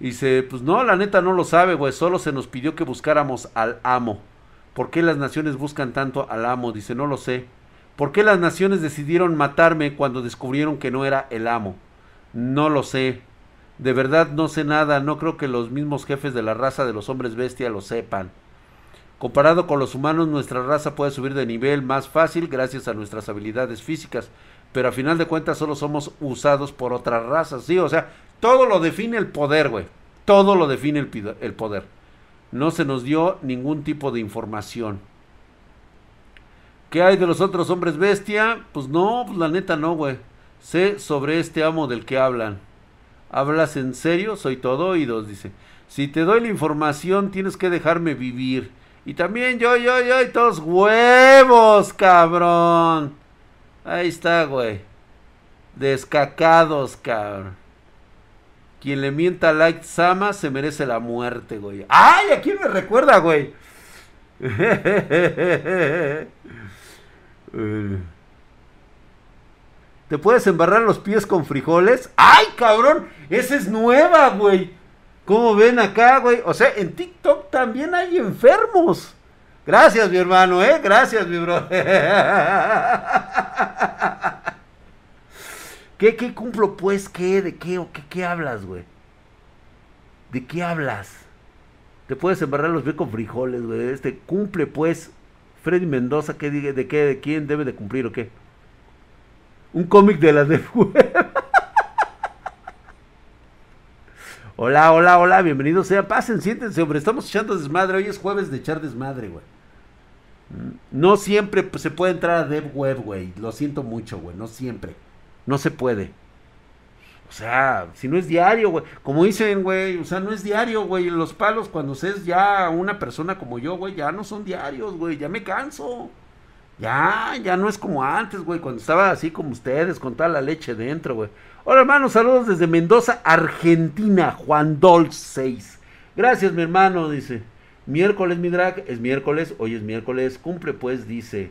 [SPEAKER 1] Dice, pues no, la neta no lo sabe, güey. Solo se nos pidió que buscáramos al amo. ¿Por qué las naciones buscan tanto al amo? Dice, no lo sé. ¿Por qué las naciones decidieron matarme cuando descubrieron que no era el amo? No lo sé. De verdad no sé nada. No creo que los mismos jefes de la raza de los hombres bestia lo sepan. Comparado con los humanos, nuestra raza puede subir de nivel más fácil gracias a nuestras habilidades físicas pero a final de cuentas solo somos usados por otras razas, sí, o sea, todo lo define el poder, güey, todo lo define el, el poder. No se nos dio ningún tipo de información. ¿Qué hay de los otros hombres bestia? Pues no, pues la neta no, güey. Sé sobre este amo del que hablan. ¿Hablas en serio? Soy todo oídos, dice. Si te doy la información, tienes que dejarme vivir. Y también yo, yo, yo, y todos huevos, cabrón. Ahí está, güey. Descacados, cabrón. Quien le mienta a Light Sama se merece la muerte, güey. ¡Ay! ¿A quién me recuerda, güey? ¿Te puedes embarrar los pies con frijoles? ¡Ay, cabrón! Esa es nueva, güey. ¿Cómo ven acá, güey? O sea, en TikTok también hay enfermos. Gracias, mi hermano, ¿eh? Gracias, mi bro. ¿Qué, qué cumplo, pues? ¿Qué? ¿De qué? ¿O qué, qué hablas, güey? ¿De qué hablas? Te puedes embarrar los pies con frijoles, güey. Este cumple, pues. Freddy Mendoza, ¿qué, ¿de qué? ¿De quién debe de cumplir o qué? Un cómic de la de Hola, hola, hola, bienvenidos sea, pasen, siéntense, hombre, estamos echando desmadre, hoy es jueves de echar desmadre, güey. No siempre se puede entrar a Dev Web, güey, lo siento mucho, güey, no siempre, no se puede. O sea, si no es diario, güey, como dicen, güey, o sea, no es diario, güey, los palos cuando seas ya una persona como yo, güey, ya no son diarios, güey, ya me canso. Ya, ya no es como antes, güey, cuando estaba así como ustedes, con toda la leche dentro, güey. Hola hermano, saludos desde Mendoza, Argentina, Juan Dol 6. Gracias mi hermano, dice. Miércoles mi drag, es miércoles, hoy es miércoles, cumple pues, dice.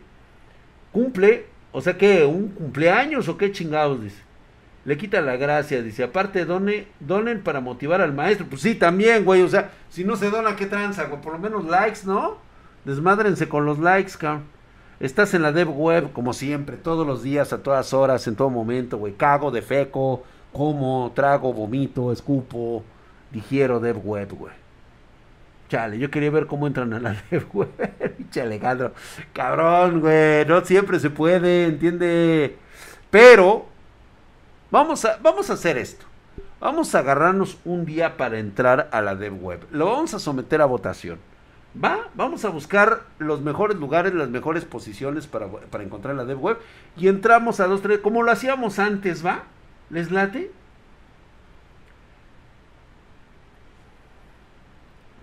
[SPEAKER 1] Cumple, o sea que, un cumpleaños o qué chingados, dice. Le quita la gracia, dice, aparte donen, para motivar al maestro. Pues sí, también, güey, o sea, si no se dona, ¿qué tranza, güey? Por lo menos likes, ¿no? Desmádrense con los likes, cabrón. Estás en la dev web como siempre, todos los días, a todas horas, en todo momento, güey. Cago, defeco, como, trago, vomito, escupo, digiero dev web, güey. Chale, yo quería ver cómo entran a la dev web. Alejandro. Cabrón, güey. No siempre se puede, ¿entiende? Pero, vamos a, vamos a hacer esto. Vamos a agarrarnos un día para entrar a la dev web. Lo vamos a someter a votación. Va, vamos a buscar los mejores lugares, las mejores posiciones para, encontrar la dev web. Y entramos a dos, tres, como lo hacíamos antes, ¿va? ¿Les late?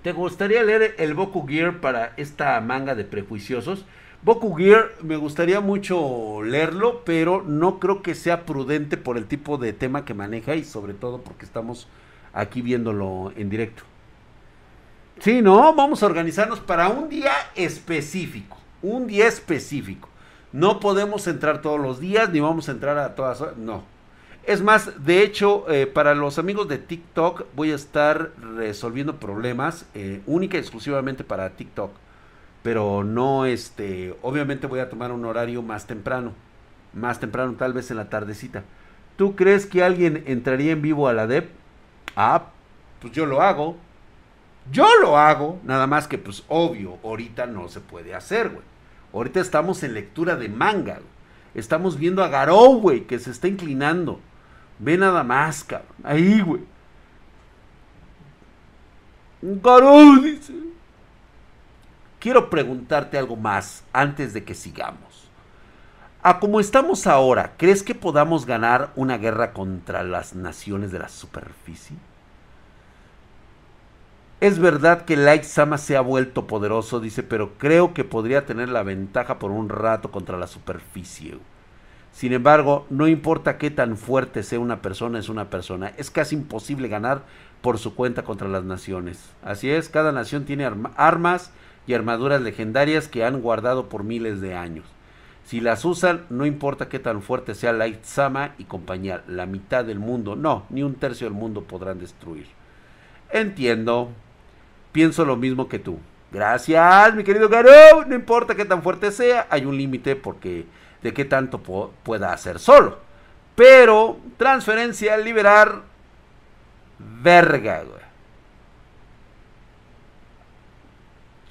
[SPEAKER 1] ¿Te gustaría leer el Boku Gear para esta manga de prejuiciosos? Boku Gear me gustaría mucho leerlo, pero no creo que sea prudente por el tipo de tema que maneja y sobre todo porque estamos aquí viéndolo en directo. Sí, no, vamos a organizarnos para un día específico. Un día específico. No podemos entrar todos los días, ni vamos a entrar a todas. No. Es más, de hecho, eh, para los amigos de TikTok voy a estar resolviendo problemas eh, única y exclusivamente para TikTok. Pero no, este, obviamente voy a tomar un horario más temprano. Más temprano, tal vez en la tardecita. ¿Tú crees que alguien entraría en vivo a la DEP? Ah, pues yo lo hago. Yo lo hago. Nada más que, pues obvio, ahorita no se puede hacer, güey. Ahorita estamos en lectura de manga, Estamos viendo a Garou, güey, que se está inclinando. Ve nada más, cabrón. Ahí, güey. Garou dice. Quiero preguntarte algo más antes de que sigamos. A como estamos ahora, ¿crees que podamos ganar una guerra contra las naciones de la superficie? Es verdad que Light Sama se ha vuelto poderoso, dice, pero creo que podría tener la ventaja por un rato contra la superficie. Sin embargo, no importa qué tan fuerte sea una persona, es una persona. Es casi imposible ganar por su cuenta contra las naciones. Así es, cada nación tiene armas y armaduras legendarias que han guardado por miles de años. Si las usan, no importa qué tan fuerte sea Light Sama y compañía, la mitad del mundo, no, ni un tercio del mundo podrán destruir. Entiendo, pienso lo mismo que tú. Gracias, mi querido Garou. No importa qué tan fuerte sea, hay un límite porque de qué tanto pueda hacer solo. Pero transferencia, liberar, verga, güey.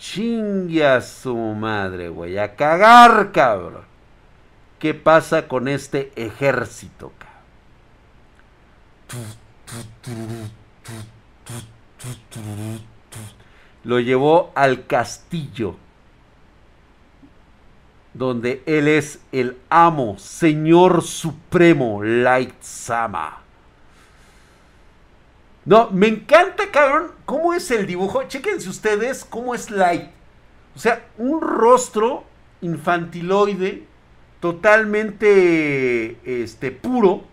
[SPEAKER 1] Chingue a su madre, güey. A cagar, cabrón. ¿Qué pasa con este ejército, cabrón? Lo llevó al castillo donde él es el amo, Señor Supremo, Light Sama. No, me encanta, cabrón, cómo es el dibujo. Chéquense ustedes cómo es Light. O sea, un rostro infantiloide, totalmente este, puro,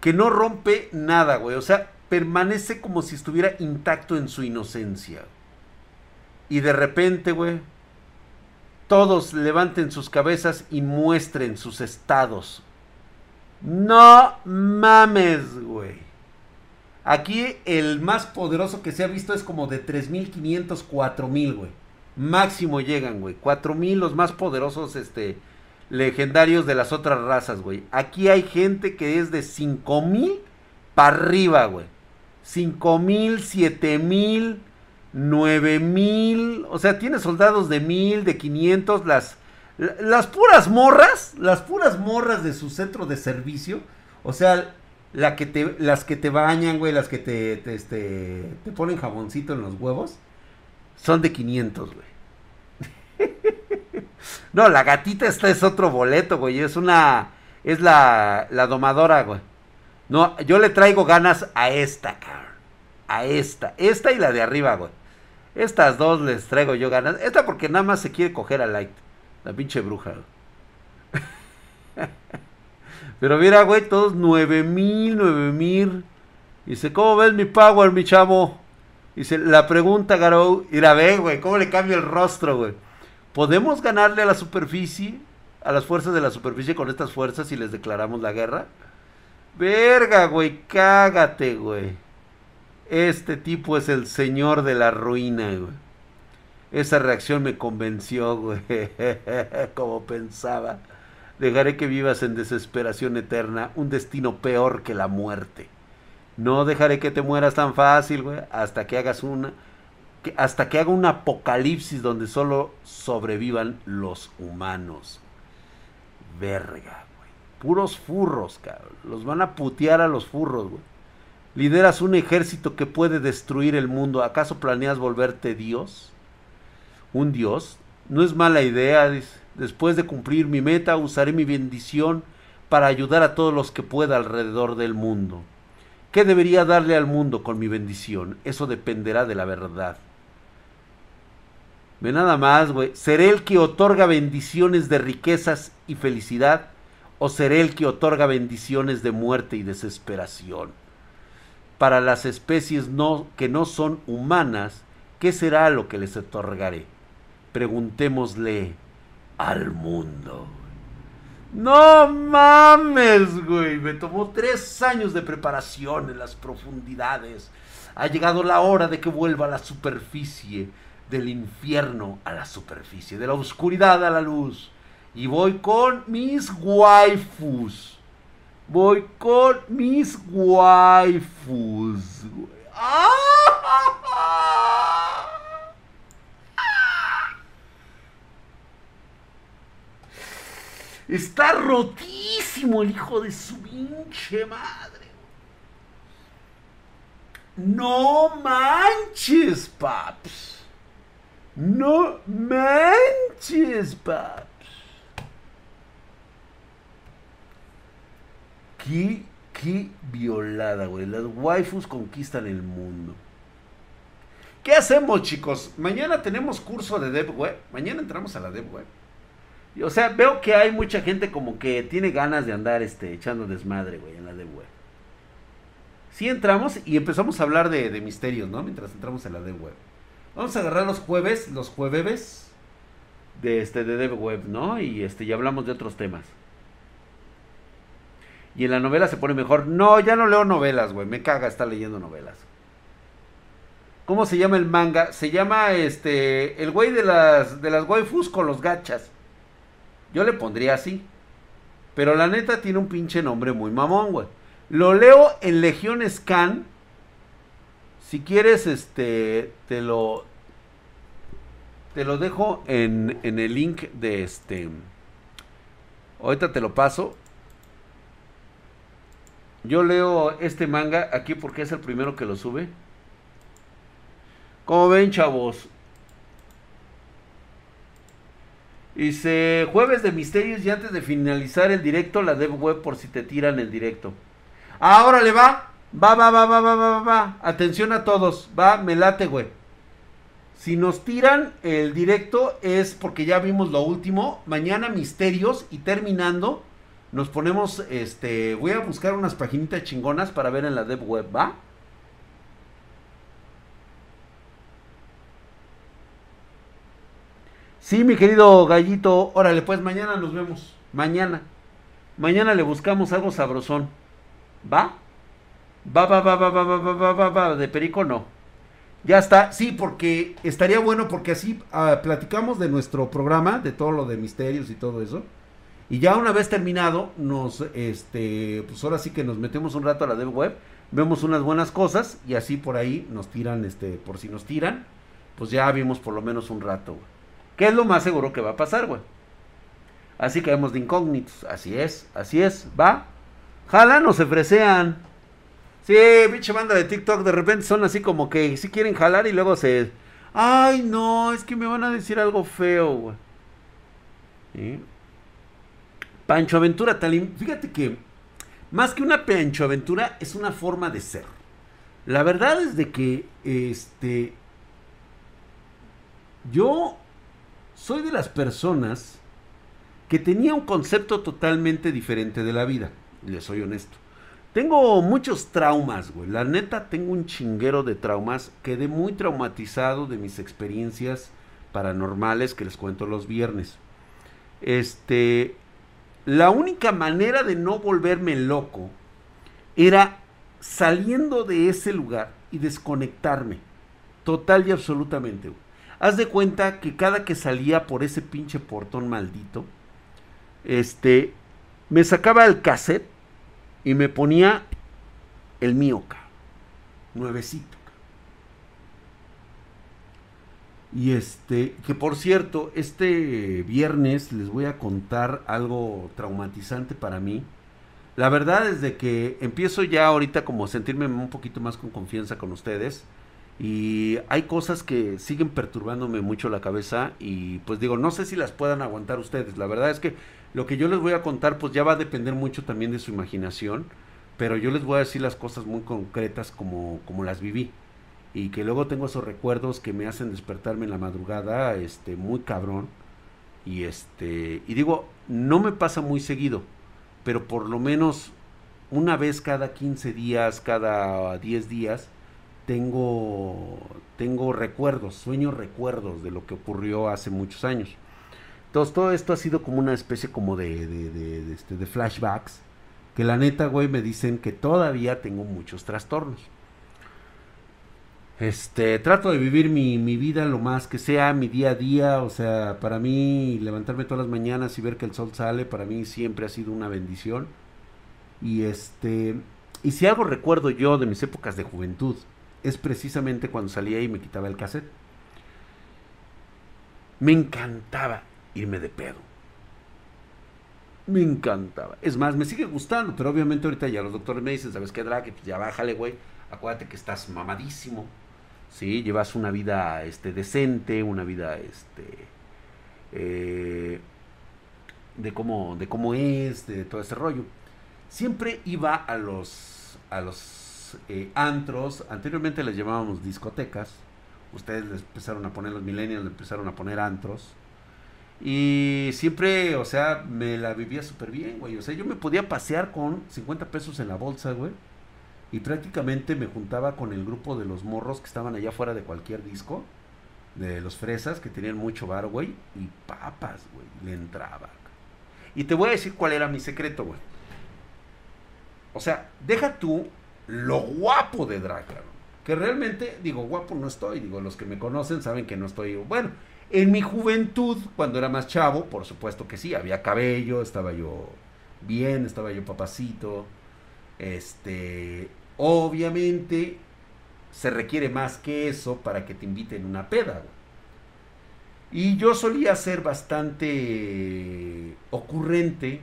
[SPEAKER 1] que no rompe nada, güey. O sea, permanece como si estuviera intacto en su inocencia. Y de repente, güey, todos levanten sus cabezas y muestren sus estados. No mames, güey. Aquí el más poderoso que se ha visto es como de 3500, 4000, güey. Máximo llegan, güey. 4000 los más poderosos este legendarios de las otras razas, güey. Aquí hay gente que es de 5000 para arriba, güey. 5000, 7000 nueve mil, o sea, tiene soldados de mil, de 500, las, las puras morras, las puras morras de su centro de servicio, o sea, la que te, las que te bañan, güey, las que te, te, este, te ponen jaboncito en los huevos, son de 500, güey. no, la gatita esta es otro boleto, güey, es una, es la, la domadora, güey. No, yo le traigo ganas a esta, cabrón. A esta, esta y la de arriba, güey. Estas dos les traigo yo ganas. Esta porque nada más se quiere coger a Light. La pinche bruja. Pero mira, güey, todos nueve mil, nueve mil. Dice, ¿cómo ves mi power, mi chavo? Dice, la pregunta, Garou. Mira, ve, güey, ¿cómo le cambia el rostro, güey? ¿Podemos ganarle a la superficie? A las fuerzas de la superficie con estas fuerzas si les declaramos la guerra. Verga, güey, cágate, güey. Este tipo es el señor de la ruina, güey. Esa reacción me convenció, güey. Como pensaba. Dejaré que vivas en desesperación eterna, un destino peor que la muerte. No dejaré que te mueras tan fácil, güey, hasta que hagas una hasta que haga un apocalipsis donde solo sobrevivan los humanos. Verga, güey. Puros furros, cabrón. Los van a putear a los furros, güey. Lideras un ejército que puede destruir el mundo. ¿Acaso planeas volverte Dios? ¿Un Dios? No es mala idea. Después de cumplir mi meta, usaré mi bendición para ayudar a todos los que pueda alrededor del mundo. ¿Qué debería darle al mundo con mi bendición? Eso dependerá de la verdad. Ve nada más, güey. ¿Seré el que otorga bendiciones de riquezas y felicidad? ¿O seré el que otorga bendiciones de muerte y desesperación? para las especies que no son humanas, ¿Qué será lo que les otorgaré? Preguntémosle al mundo. No mames, güey. Me tomó tres años de preparación en las profundidades. Ha llegado la hora de que vuelva a la superficie, del infierno a la superficie, de la oscuridad a la luz. Y voy con mis waifus. Voy con mis waifus. ¡Ah! Está rotísimo el hijo de su pinche madre. No manches, paps. No manches, paps. Qué, qué violada, güey. Las waifus conquistan el mundo. ¿Qué hacemos, chicos? Mañana tenemos curso de Dev Web. Mañana entramos a la Dev Web. O sea, veo que hay mucha gente como que tiene ganas de andar este, echando desmadre, güey, en la Dev Web. Sí entramos y empezamos a hablar de, misterios, ¿no? Mientras entramos en la Dev Web. Vamos a agarrar los jueves, los jueves de este de Dev Web, ¿no? Y este ya hablamos de otros temas. Y en la novela se pone mejor. No, ya no leo novelas, güey. Me caga estar leyendo novelas. ¿Cómo se llama el manga? Se llama este el güey de las de las waifus con los gachas. Yo le pondría así. Pero la neta tiene un pinche nombre muy mamón, güey. Lo leo en Legión Scan. Si quieres, este, te lo, te lo dejo en, en el link de este. Ahorita te lo paso. Yo leo este manga aquí porque es el primero que lo sube. Como ven, chavos, Dice, jueves de misterios y antes de finalizar el directo, la dev web por si te tiran el directo. Ahora le va. Va, va, va, va, va, va, va. Atención a todos. Va, me late, güey. Si nos tiran el directo es porque ya vimos lo último. Mañana misterios y terminando nos ponemos, este, voy a buscar unas paginitas chingonas para ver en la dev web, ¿va? Sí, mi querido gallito, órale, pues mañana nos vemos. Mañana. Mañana le buscamos algo sabrosón. ¿Va? Va, va, va, va, va, va, va, va, va, va, de perico no. Ya está, sí, porque estaría bueno porque así ah, platicamos de nuestro programa, de todo lo de misterios y todo eso. Y ya una vez terminado, nos, este, pues ahora sí que nos metemos un rato a la dev web, vemos unas buenas cosas y así por ahí nos tiran, este, por si nos tiran, pues ya vimos por lo menos un rato, güey. ¿Qué es lo más seguro que va a pasar, güey? Así caemos de incógnitos. Así es, así es, va. Jala, no se fresean. Sí, pinche banda de TikTok de repente son así como que si quieren jalar y luego se. Ay, no, es que me van a decir algo feo, güey. Pancho Aventura Talim. Fíjate que más que una Pancho Aventura es una forma de ser. La verdad es de que este yo soy de las personas que tenía un concepto totalmente diferente de la vida. Les soy honesto. Tengo muchos traumas, güey. La neta, tengo un chinguero de traumas. Quedé muy traumatizado de mis experiencias paranormales que les cuento los viernes. Este. La única manera de no volverme loco era saliendo de ese lugar y desconectarme. Total y absolutamente, güey. Haz de cuenta que cada que salía por ese pinche portón maldito, este, me sacaba el cassette y me ponía el mío, nuevecito. Y este, que por cierto, este viernes les voy a contar algo traumatizante para mí. La verdad es de que empiezo ya ahorita como a sentirme un poquito más con confianza con ustedes. Y hay cosas que siguen perturbándome mucho la cabeza y pues digo, no sé si las puedan aguantar ustedes. La verdad es que lo que yo les voy a contar pues ya va a depender mucho también de su imaginación, pero yo les voy a decir las cosas muy concretas como, como las viví. Y que luego tengo esos recuerdos que me hacen despertarme en la madrugada, este, muy cabrón. Y este, y digo, no me pasa muy seguido, pero por lo menos una vez cada 15 días, cada 10 días, tengo, tengo recuerdos, sueño recuerdos de lo que ocurrió hace muchos años. Entonces todo esto ha sido como una especie como de, de, este, de flashbacks, que la neta, güey, me dicen que todavía tengo muchos trastornos. Este, trato de vivir mi, mi, vida lo más que sea, mi día a día, o sea, para mí levantarme todas las mañanas y ver que el sol sale, para mí siempre ha sido una bendición. Y este, y si algo recuerdo yo de mis épocas de juventud, es precisamente cuando salía y me quitaba el cassette. Me encantaba irme de pedo. Me encantaba. Es más, me sigue gustando, pero obviamente ahorita ya los doctores me dicen, ¿sabes qué, Drake? Pues ya bájale, güey. Acuérdate que estás mamadísimo. ¿Sí? Llevas una vida este, decente, una vida este, eh, de, cómo, de cómo es, de todo ese rollo. Siempre iba a los, a los eh, antros, anteriormente les llamábamos discotecas, ustedes les empezaron a poner, los millennials les empezaron a poner antros. Y siempre, o sea, me la vivía súper bien, güey. O sea, yo me podía pasear con 50 pesos en la bolsa, güey. Y prácticamente me juntaba con el grupo de los morros que estaban allá fuera de cualquier disco. De los fresas que tenían mucho bar, güey. Y papas, güey. Le entraba. Y te voy a decir cuál era mi secreto, güey. O sea, deja tú lo guapo de Drácula. Que realmente, digo, guapo no estoy. Digo, los que me conocen saben que no estoy. Bueno, en mi juventud, cuando era más chavo, por supuesto que sí, había cabello, estaba yo bien, estaba yo papacito. Este, obviamente, se requiere más que eso para que te inviten una peda. Y yo solía ser bastante ocurrente,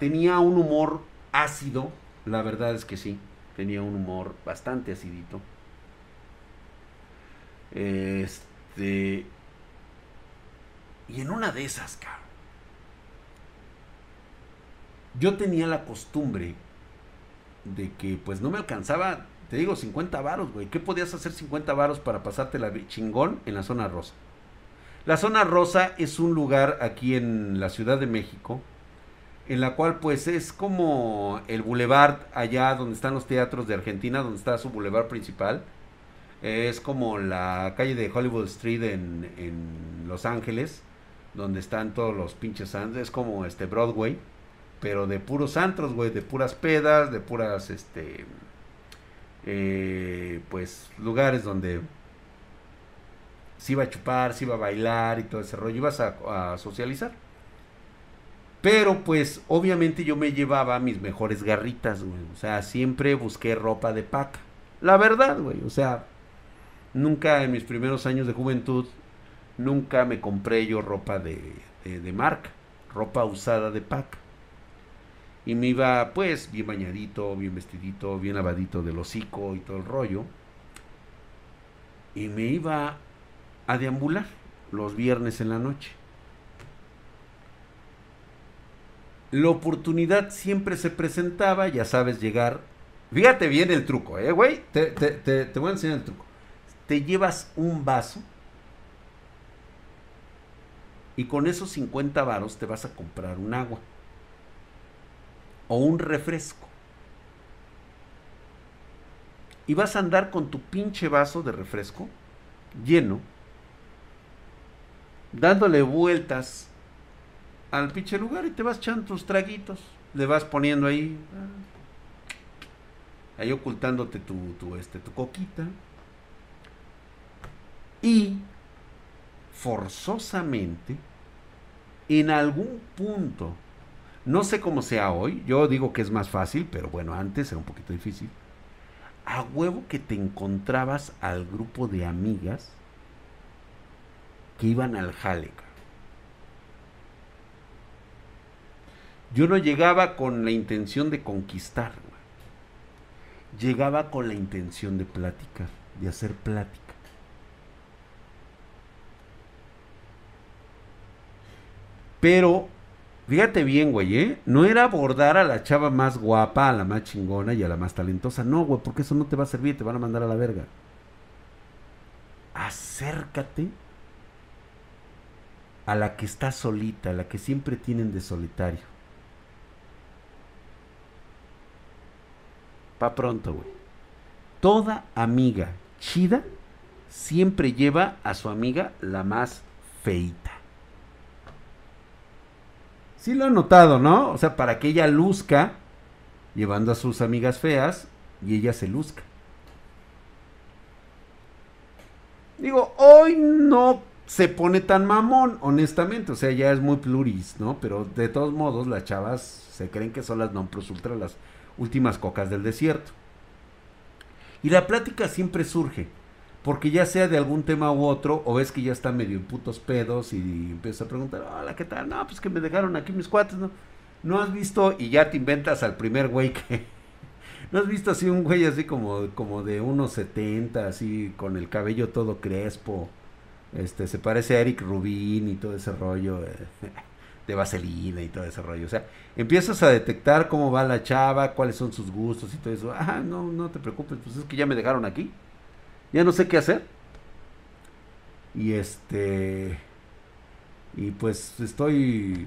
[SPEAKER 1] tenía un humor ácido, la verdad es que sí, tenía un humor bastante acidito. Este. Y en una de esas, cabrón. Yo tenía la costumbre de que pues no me alcanzaba, te digo, 50 varos, güey. ¿Qué podías hacer 50 varos para pasarte la chingón en la zona rosa? La zona rosa es un lugar aquí en la Ciudad de México en la cual pues es como el boulevard allá donde están los teatros de Argentina, donde está su boulevard principal. Es como la calle de Hollywood Street en, en Los Ángeles, donde están todos los pinches santos. Es como este Broadway, pero de puros antros, güey, de puras pedas, de puras, este, eh, pues lugares donde se iba a chupar, se iba a bailar y todo ese rollo, ibas a socializar. Pero pues obviamente yo me llevaba mis mejores garritas, güey. O sea, siempre busqué ropa de paca. La verdad, güey. O sea, nunca en mis primeros años de juventud, nunca me compré yo ropa de, de, marca. Ropa usada de paca. Y me iba pues bien bañadito, bien vestidito, bien lavadito del hocico y todo el rollo. Y me iba a deambular los viernes en la noche. La oportunidad siempre se presentaba, ya sabes, llegar. Fíjate bien el truco, ¿eh, güey? Te, te, voy a enseñar el truco. Te llevas un vaso y con esos 50 varos te vas a comprar un agua o un refresco. Y vas a andar con tu pinche vaso de refresco lleno, dándole vueltas al pinche lugar y te vas echando tus traguitos. Le vas poniendo ahí. Ahí ocultándote tu, tu, este, tu coquita. Y forzosamente, en algún punto, no sé cómo sea hoy, yo digo que es más fácil, pero bueno, antes era un poquito difícil. A huevo que te encontrabas al grupo de amigas que iban al jale. Yo no llegaba con la intención de conquistar, llegaba con la intención de platicar, de hacer plática. Pero, fíjate bien, güey, ¿eh? No era abordar a la chava más guapa, a la más chingona y a la más talentosa. No, güey, porque eso no te va a servir, te van a mandar a la verga. Acércate a la que está solita, a la que siempre tienen de solitario. Pa' pronto, güey. toda amiga chida siempre lleva a su amiga la más feita. Sí lo he notado, ¿no? O sea, para que ella luzca llevando a sus amigas feas y ella se luzca. Digo, hoy no se pone tan mamón, honestamente. O sea, ya es muy pluris, ¿no? Pero de todos modos, las chavas se creen que son las non plus ultra, las últimas cocas del desierto. Y la plática siempre surge. Porque ya sea de algún tema u otro, o ves que ya está medio en putos pedos y empiezas a preguntar, hola, ¿qué tal? No, pues que me dejaron aquí mis cuates, ¿no? No has visto y ya te inventas al primer güey que... ¿No has visto así un güey así como, como de unos 70, así con el cabello todo crespo? Este, se parece a Eric Rubin y todo ese rollo eh, de vaselina y todo ese rollo. O sea, empiezas a detectar cómo va la chava, cuáles son sus gustos y todo eso. Ah, no, no te preocupes, pues es que ya me dejaron aquí ya no sé qué hacer. Y este y pues estoy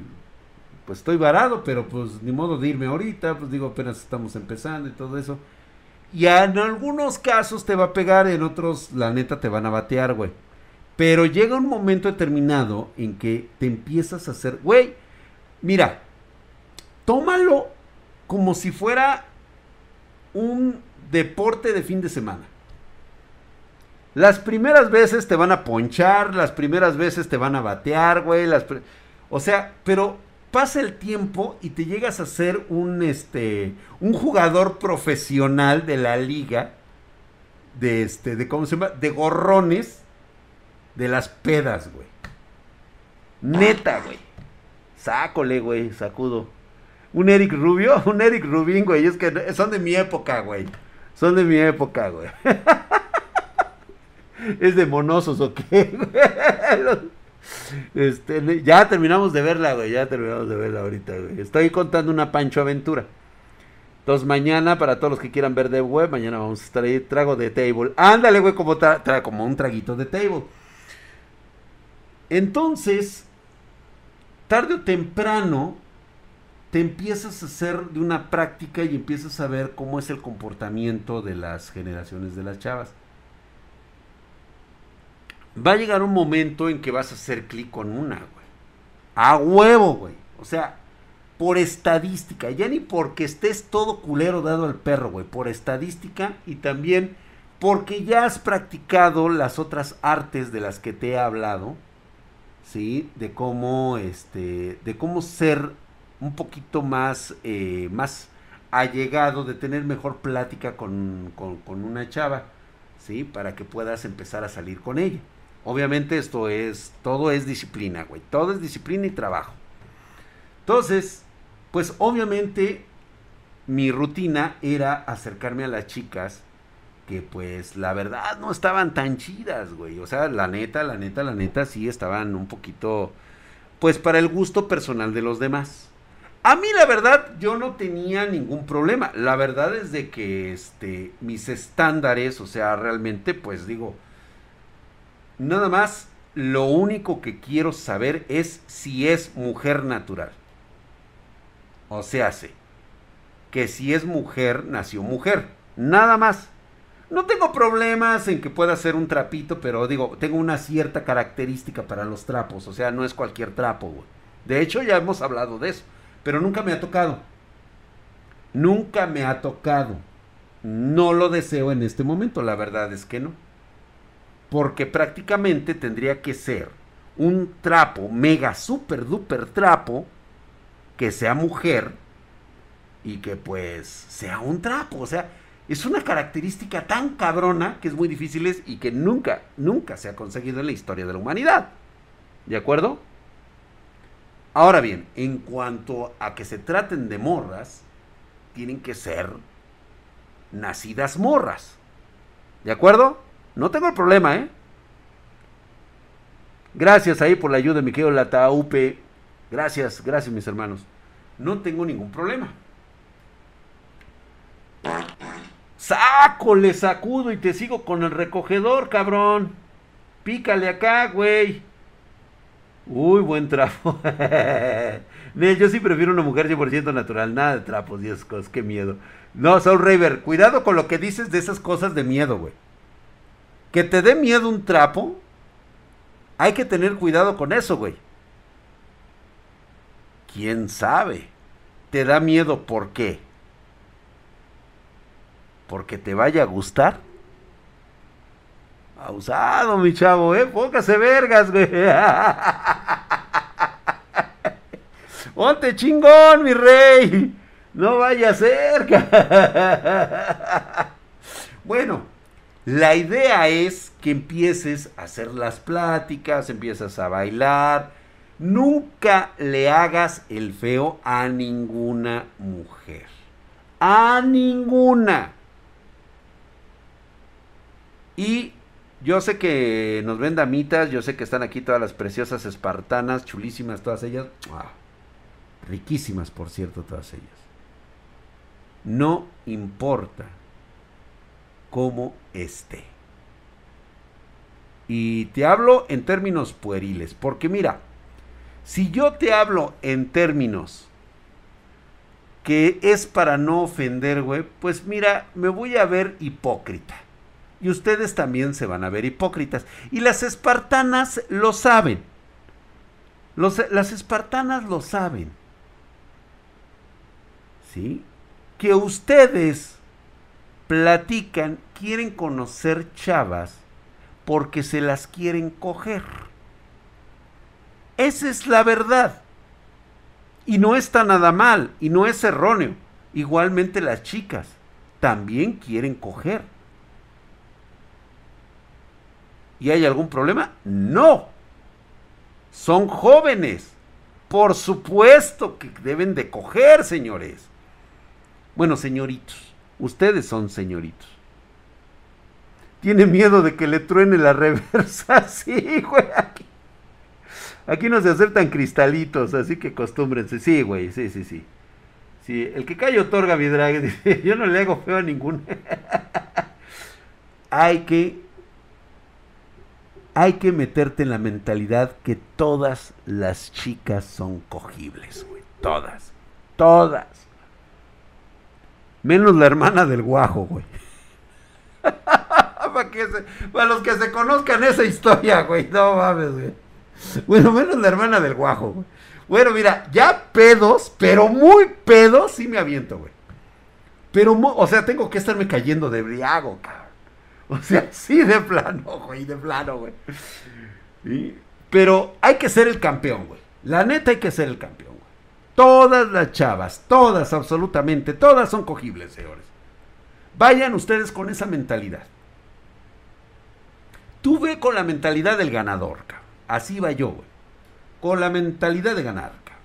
[SPEAKER 1] pues estoy varado, pero pues ni modo de irme ahorita, pues digo, apenas estamos empezando y todo eso. Y en algunos casos te va a pegar, en otros la neta te van a batear, güey. Pero llega un momento determinado en que te empiezas a hacer, güey, mira, tómalo como si fuera un deporte de fin de semana. Las primeras veces te van a ponchar, las primeras veces te van a batear, güey. Las o sea, pero pasa el tiempo y te llegas a ser un, este, un jugador profesional de la liga, de este, de cómo se llama, de gorrones, de las pedas, güey. Neta, güey. Sácole, güey, sacudo. Un Eric Rubio, un Eric Rubin, güey. Es que son de mi época, güey. Son de mi época, güey. ¿Es de monosos o qué? Este, ya terminamos de verla, güey. Ya terminamos de verla ahorita, güey. Estoy contando una Pancho Aventura. Entonces, mañana, para todos los que quieran ver de web, mañana vamos a estar ahí. Trago de table. Ándale, güey, como, como un traguito de table. Entonces, tarde o temprano, te empiezas a hacer de una práctica y empiezas a ver cómo es el comportamiento de las generaciones de las chavas va a llegar un momento en que vas a hacer clic con una, güey. A huevo, güey. O sea, por estadística, ya ni porque estés todo culero dado al perro, güey. Por estadística y también porque ya has practicado las otras artes de las que te he hablado, ¿sí? De cómo, este, de cómo ser un poquito más, eh, más allegado, de tener mejor plática con, con, con una chava, ¿sí? Para que puedas empezar a salir con ella. Obviamente esto es, todo es disciplina, güey. Todo es disciplina y trabajo. Entonces, pues obviamente mi rutina era acercarme a las chicas que pues la verdad no estaban tan chidas, güey. O sea, la neta, la neta, la neta sí estaban un poquito, pues para el gusto personal de los demás. A mí la verdad yo no tenía ningún problema. La verdad es de que este mis estándares, o sea, realmente pues digo, Nada más, lo único que quiero saber es si es mujer natural. O sea, sé que si es mujer, nació mujer. Nada más. No tengo problemas en que pueda ser un trapito, pero digo, tengo una cierta característica para los trapos. O sea, no es cualquier trapo, güey. De hecho, ya hemos hablado de eso. Pero nunca me ha tocado. Nunca me ha tocado. No lo deseo en este momento, la verdad es que no porque prácticamente tendría que ser un trapo, mega super duper trapo, que sea mujer y que pues sea un trapo. O sea, es una característica tan cabrona que es muy difícil y que nunca, nunca se ha conseguido en la historia de la humanidad. ¿De acuerdo? Ahora bien, en cuanto a que se traten de morras, tienen que ser nacidas morras. ¿De acuerdo? No tengo el problema, ¿eh? Gracias ahí por la ayuda, mi querido Lataupe. Gracias, gracias, mis hermanos. No tengo ningún problema. Saco, le sacudo y te sigo con el recogedor, cabrón. Pícale acá, güey. Uy, buen trapo. yo sí prefiero una mujer 100% natural. Nada de trapos cosas. Qué miedo. No, Soul Raver, cuidado con lo que dices de esas cosas de miedo, güey. Que te dé miedo un trapo. Hay que tener cuidado con eso, güey. ¿Quién sabe? ¿Te da miedo por qué? ¿Porque te vaya a gustar? Abusado, mi chavo, ¿eh? Póngase vergas, güey. Ponte chingón, mi rey. No vaya cerca. bueno, la idea es que empieces a hacer las pláticas, empiezas a bailar. Nunca le hagas el feo a ninguna mujer. A ninguna. Y yo sé que nos ven damitas, yo sé que están aquí todas las preciosas espartanas, chulísimas todas ellas. riquísimas, por cierto, todas ellas. No importa cómo esté. Y te hablo en términos pueriles, porque mira, si yo te hablo en términos que es para no ofender, güey, pues mira, me voy a ver hipócrita y ustedes también se van a ver hipócritas. Y las espartanas lo saben. las espartanas lo saben. ¿Sí? Que ustedes platican, quieren conocer chavas porque se las quieren coger. Esa es la verdad. Y no está nada mal, y no es erróneo. Igualmente las chicas también quieren coger. ¿Y hay algún problema? No. Son jóvenes. Por supuesto que deben de coger, señores. Bueno, señoritos. Ustedes son señoritos. Tiene miedo de que le truene la reversa. Sí, güey. Aquí, no se aceptan cristalitos, así que acostúmbrense. Sí, güey, sí, sí, sí. Sí, el que cae otorga mi drag. Yo no le hago feo a ninguno. Hay que hay que meterte en la mentalidad que todas las chicas son cogibles, güey. Todas. Todas. Menos la hermana del guajo, güey. para, para los que se conozcan esa historia, güey. No mames, güey. Bueno, menos la hermana del guajo, güey. Bueno, mira, ya pedos, pero muy pedos, sí me aviento, güey. Pero, o sea, tengo que estarme cayendo de briago, cabrón. O sea, sí de plano, güey, de plano, güey. Pero hay que ser el campeón, güey. La neta hay que ser el campeón, güey. Todas las chavas, todas, absolutamente, todas son cogibles, señores. Vayan ustedes con esa mentalidad. Tuve con la mentalidad del ganador, cabrón. Así va yo, güey. Con la mentalidad de ganar, cabrón.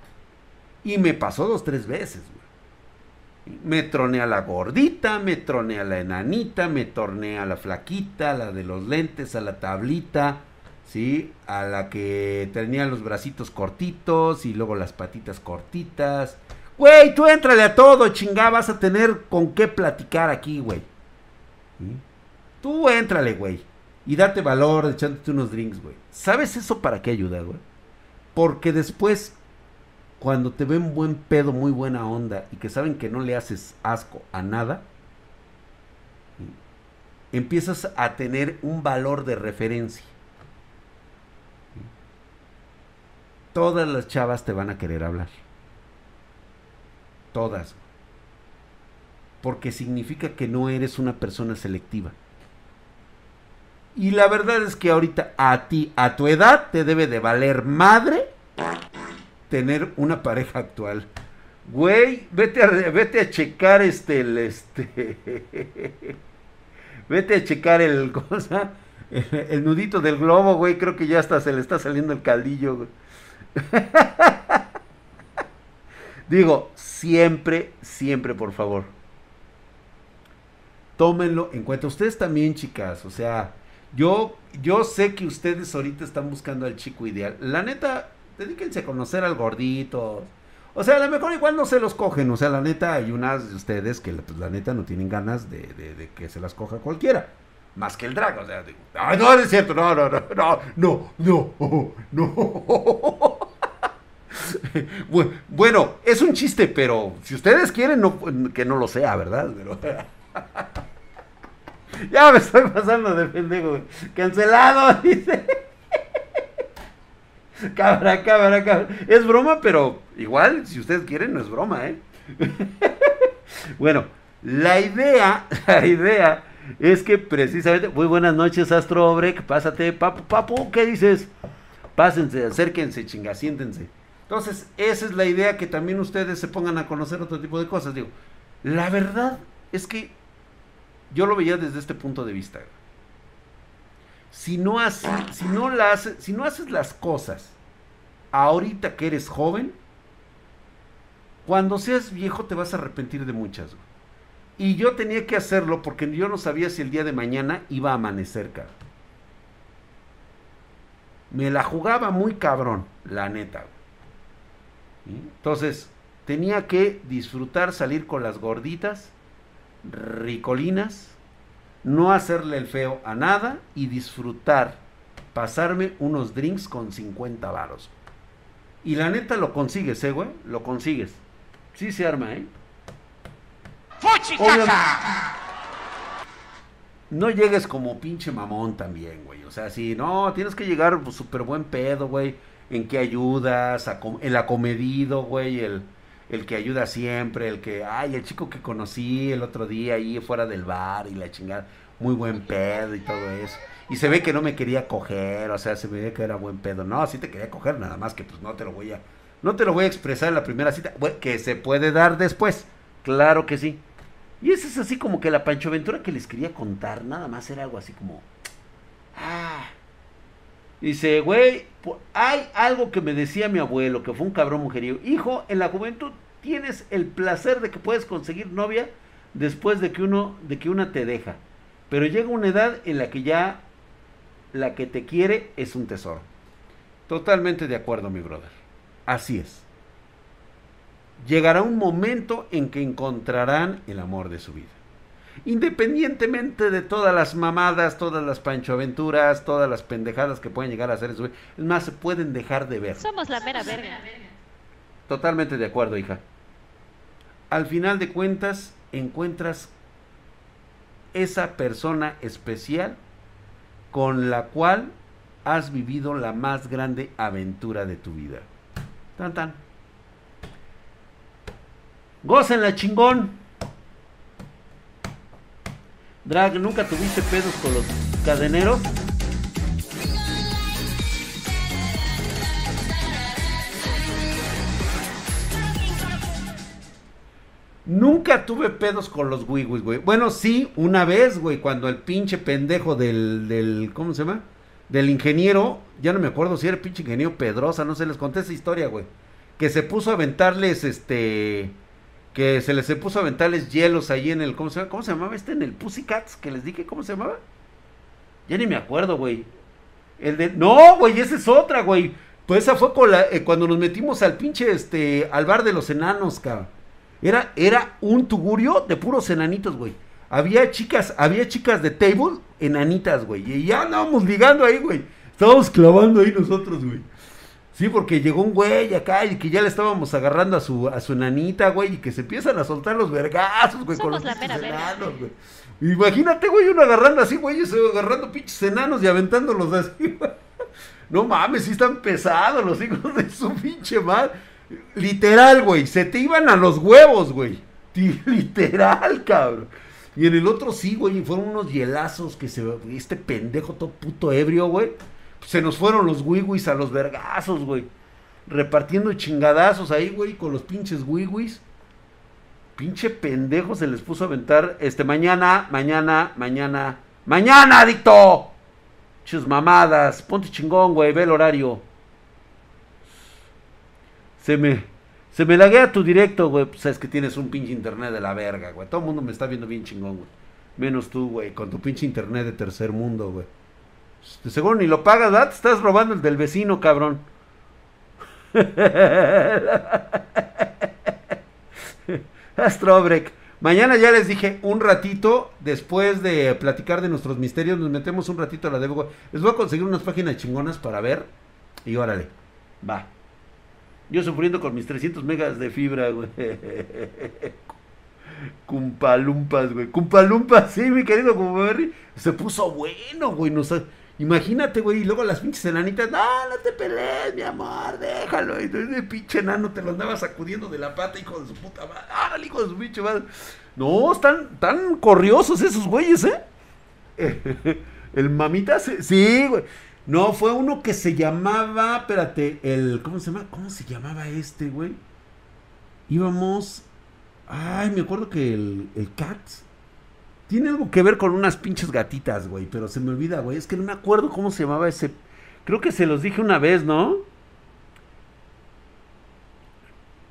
[SPEAKER 1] Y me pasó dos, tres veces, güey. Me troné a la gordita, me troné a la enanita, me torné a la flaquita, la de los lentes, a la tablita, ¿sí? A la que tenía los bracitos cortitos y luego las patitas cortitas. Güey, tú éntrale a todo, chingá, vas a tener con qué platicar aquí, güey. Tú éntrale, güey. Y date valor echándote unos drinks, güey. ¿Sabes eso para qué ayuda, güey? Porque después cuando te ven buen pedo, muy buena onda y que saben que no le haces asco a nada, empiezas a tener un valor de referencia. Todas las chavas te van a querer hablar. Todas. Porque significa que no eres una persona selectiva. Y la verdad es que ahorita a ti, a tu edad, te debe de valer madre tener una pareja actual. Güey, vete a, vete a checar este, el, este, vete a checar el, cosa, el, nudito del globo, güey, creo que ya hasta se le está saliendo el caldillo. Digo, siempre, siempre, por favor. Tómenlo en cuenta. Ustedes también, chicas, o sea, yo, yo sé que ustedes ahorita están buscando al chico ideal. La neta, dedíquense a conocer al gordito. O sea, a lo mejor igual no se los cogen. O sea, la neta, hay unas de ustedes que pues, la neta no tienen ganas de, que se las coja cualquiera. más que el drag. O sea, digo, no, no, es cierto, no, no, no, no, no, no, no. Bueno, es un chiste, pero si ustedes quieren, que no lo sea, ¿verdad? Ya me estoy pasando de pendejo. Cancelado, dice. Cabra, cabra, cabra. Es broma, pero igual, si ustedes quieren, no es broma, ¿eh? bueno, la idea, la idea es que precisamente, muy buenas noches, Astro Break, pásate, papu, papu, ¿qué dices? Pásense, acérquense, chinga, siéntense. Entonces, esa es la idea que también ustedes se pongan a conocer otro tipo de cosas. Digo, la verdad es que yo lo veía desde este punto de vista. Si no, si no, si no haces las cosas ahorita que eres joven, cuando seas viejo te vas a arrepentir de muchas. Y yo tenía que hacerlo porque yo no sabía si el día de mañana iba a amanecer, cara. Me la jugaba muy cabrón, la neta. Entonces, tenía que disfrutar salir con las gorditas, ricolinas, no hacerle el feo a nada y disfrutar, pasarme unos drinks con 50 varos. Y la neta lo consigues, eh, güey, lo consigues. Sí se arma, ¿eh? No llegues como pinche mamón también, güey. O sea, si no, tienes que llegar pues, súper buen pedo, güey. En que ayudas, el acomedido, güey, el, el que ayuda siempre, el que, ay, el chico que conocí el otro día ahí fuera del bar y la chingada, muy buen pedo y todo eso. Y se ve que no me quería coger, o sea, se ve que era buen pedo. No, sí te quería coger, nada más que pues no te lo voy a, no te lo voy a expresar en la primera cita, que se puede dar después, claro que sí. Y ese es así como que la Pancho Aventura que les quería contar, nada más era algo así como, ah, Dice, güey, hay algo que me decía mi abuelo, que fue un cabrón mujeriego. Hijo, en la juventud tienes el placer de que puedes conseguir novia después de que uno, de que una te deja. Pero llega una edad en la que ya la que te quiere es un tesoro. Totalmente de acuerdo, mi brother. Así es. Llegará un momento en que encontrarán el amor de su vida. Independientemente de todas las mamadas, todas las panchoaventuras, todas las pendejadas que pueden llegar a hacer Es más, se pueden dejar de ver.
[SPEAKER 2] Somos la mera verga.
[SPEAKER 1] Totalmente de acuerdo, hija. Al final de cuentas, encuentras esa persona especial con la cual has vivido la más grande aventura de tu vida. Tan tan. la chingón. Drag, ¿nunca tuviste pedos con los cadeneros? Nunca tuve pedos con los wiwis, güey. Bueno, sí, una vez, güey, cuando el pinche pendejo del, del, ¿cómo se llama? Del ingeniero, ya no me acuerdo si era el pinche ingeniero Pedrosa, no sé, les conté esa historia, güey. Que se puso a aventarles, este, que se les puso a aventarles hielos ahí en el, ¿cómo se, ¿cómo se llamaba este? En el Pussycats, que les dije, ¿cómo se llamaba? Ya ni me acuerdo, güey. El de, no, güey, esa es otra, güey. Pues esa fue eh, cuando nos metimos al pinche, este, al bar de los enanos, cabrón. Era, era un tugurio de puros enanitos, güey. Había chicas, había chicas de table enanitas, güey. Y ya andábamos ligando ahí, güey. Estábamos clavando ahí nosotros, güey. Sí, porque llegó un güey acá y que ya le estábamos agarrando a su, a su enanita, güey, y que se empiezan a soltar los vergazos, güey, con los enanos, güey. Imagínate, güey, uno agarrando así, güey, agarrando pinches enanos y aventándolos así, güey. No mames, sí están pesados los hijos de su pinche madre. Literal, güey, se te iban a los huevos, güey. Literal, cabrón. Y en el otro sí, güey, fueron unos hielazos que se... Este pendejo todo puto ebrio, güey se nos fueron los wiwis a los vergazos, güey. Repartiendo chingadazos ahí, güey, con los pinches wiwis. Pinche pendejo se les puso a aventar. Este, mañana, mañana, mañana. ¡Mañana, adicto! Chus mamadas. Ponte chingón, güey. Ve el horario. Se me. Se me laguea tu directo, güey. Pues sabes que tienes un pinche internet de la verga, güey. Todo el mundo me está viendo bien chingón, güey. Menos tú, güey, con tu pinche internet de tercer mundo, güey. Seguro ni lo pagas, ¿verdad? Te estás robando el del vecino, cabrón. Astrobrek. Mañana ya les dije un ratito, después de platicar de nuestros misterios, nos metemos un ratito a la Web. Les voy a conseguir unas páginas chingonas para ver. Y órale, va. Yo sufriendo con mis 300 megas de fibra, güey. Cumpalumpas, güey. Cumpalumpas, sí, mi querido Berry. Se puso bueno, güey. Imagínate, güey. Y luego las pinches enanitas. No, no te pelees, mi amor. Déjalo. Y ese pinche enano te lo andaba sacudiendo de la pata, hijo de su puta madre. Ah, hijo de su pinche madre. No, están tan corriosos esos güeyes, ¿eh? El mamita, sí, güey. No, fue uno que se llamaba, espérate, el, ¿cómo se llama? ¿Cómo se llamaba este, güey? Íbamos, ay, me acuerdo que el, el Cats tiene algo que ver con unas pinches gatitas, güey, pero se me olvida, güey, es que no me acuerdo cómo se llamaba ese, creo que se los dije una vez, ¿no?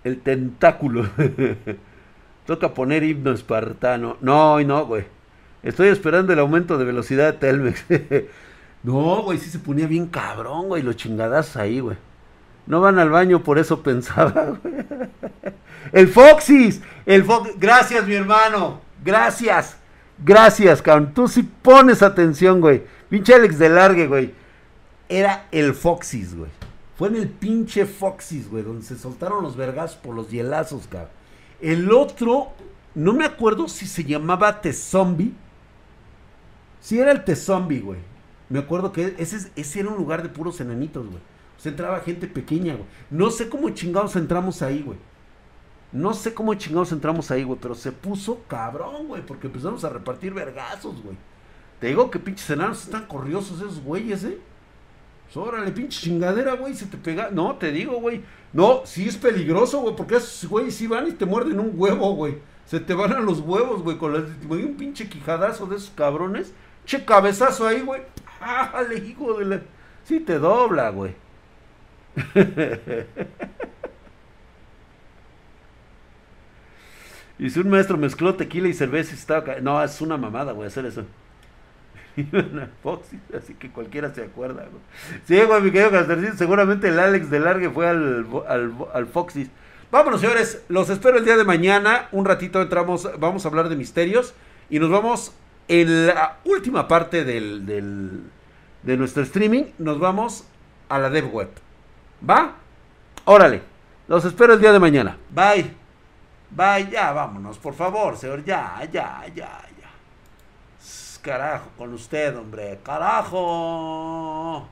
[SPEAKER 1] El tentáculo. Toca poner himno espartano. No, no, güey. Estoy esperando el aumento de velocidad de Telmex. No, güey, sí se ponía bien cabrón, güey, los chingadas ahí, güey. No van al baño, por eso pensaba, güey. El Foxys, el Fox, gracias, mi hermano, gracias, gracias, cabrón. Tú sí pones atención, güey. Pinche Alex de Largue, güey. Era el Foxys, güey. Fue en el pinche Foxys, güey, donde se soltaron los vergas por los hielazos, cabrón. El otro, no me acuerdo si se llamaba T-Zombie. Sí, era el T-Zombie, güey. Me acuerdo que ese, ese era un lugar de puros enanitos, güey. O sea, entraba gente pequeña, güey. No sé cómo chingados entramos ahí, güey. No sé cómo chingados entramos ahí, güey. Pero se puso cabrón, güey. Porque empezamos a repartir vergazos, güey. Te digo que pinches enanos están corriosos esos güeyes, ¿eh? Pues, órale, pinche chingadera, güey. Se te pega. No, te digo, güey. No, sí es peligroso, güey. Porque esos güeyes sí van y te muerden un huevo, güey. Se te van a los huevos, güey. Con las, un pinche quijadazo de esos cabrones. Che cabezazo ahí, güey. ¡Ájale, hijo de la... Sí te dobla, güey. y si un maestro mezcló tequila y cerveza y estaba... No, es una mamada, güey, hacer eso. Foxy, así que cualquiera se acuerda, güey. Sí, güey, mi querido Castercito, seguramente el Alex de Largue fue al, al, al Foxy. Vámonos, señores, los espero el día de mañana. Un ratito entramos, vamos a hablar de misterios y nos vamos en la última parte del, de nuestro streaming, nos vamos a la dev web. ¿Va? Órale. Los espero el día de mañana. Bye. Bye, ya, vámonos, por favor, señor. Ya, ya, ya, ya. Carajo, con usted, hombre. Carajo.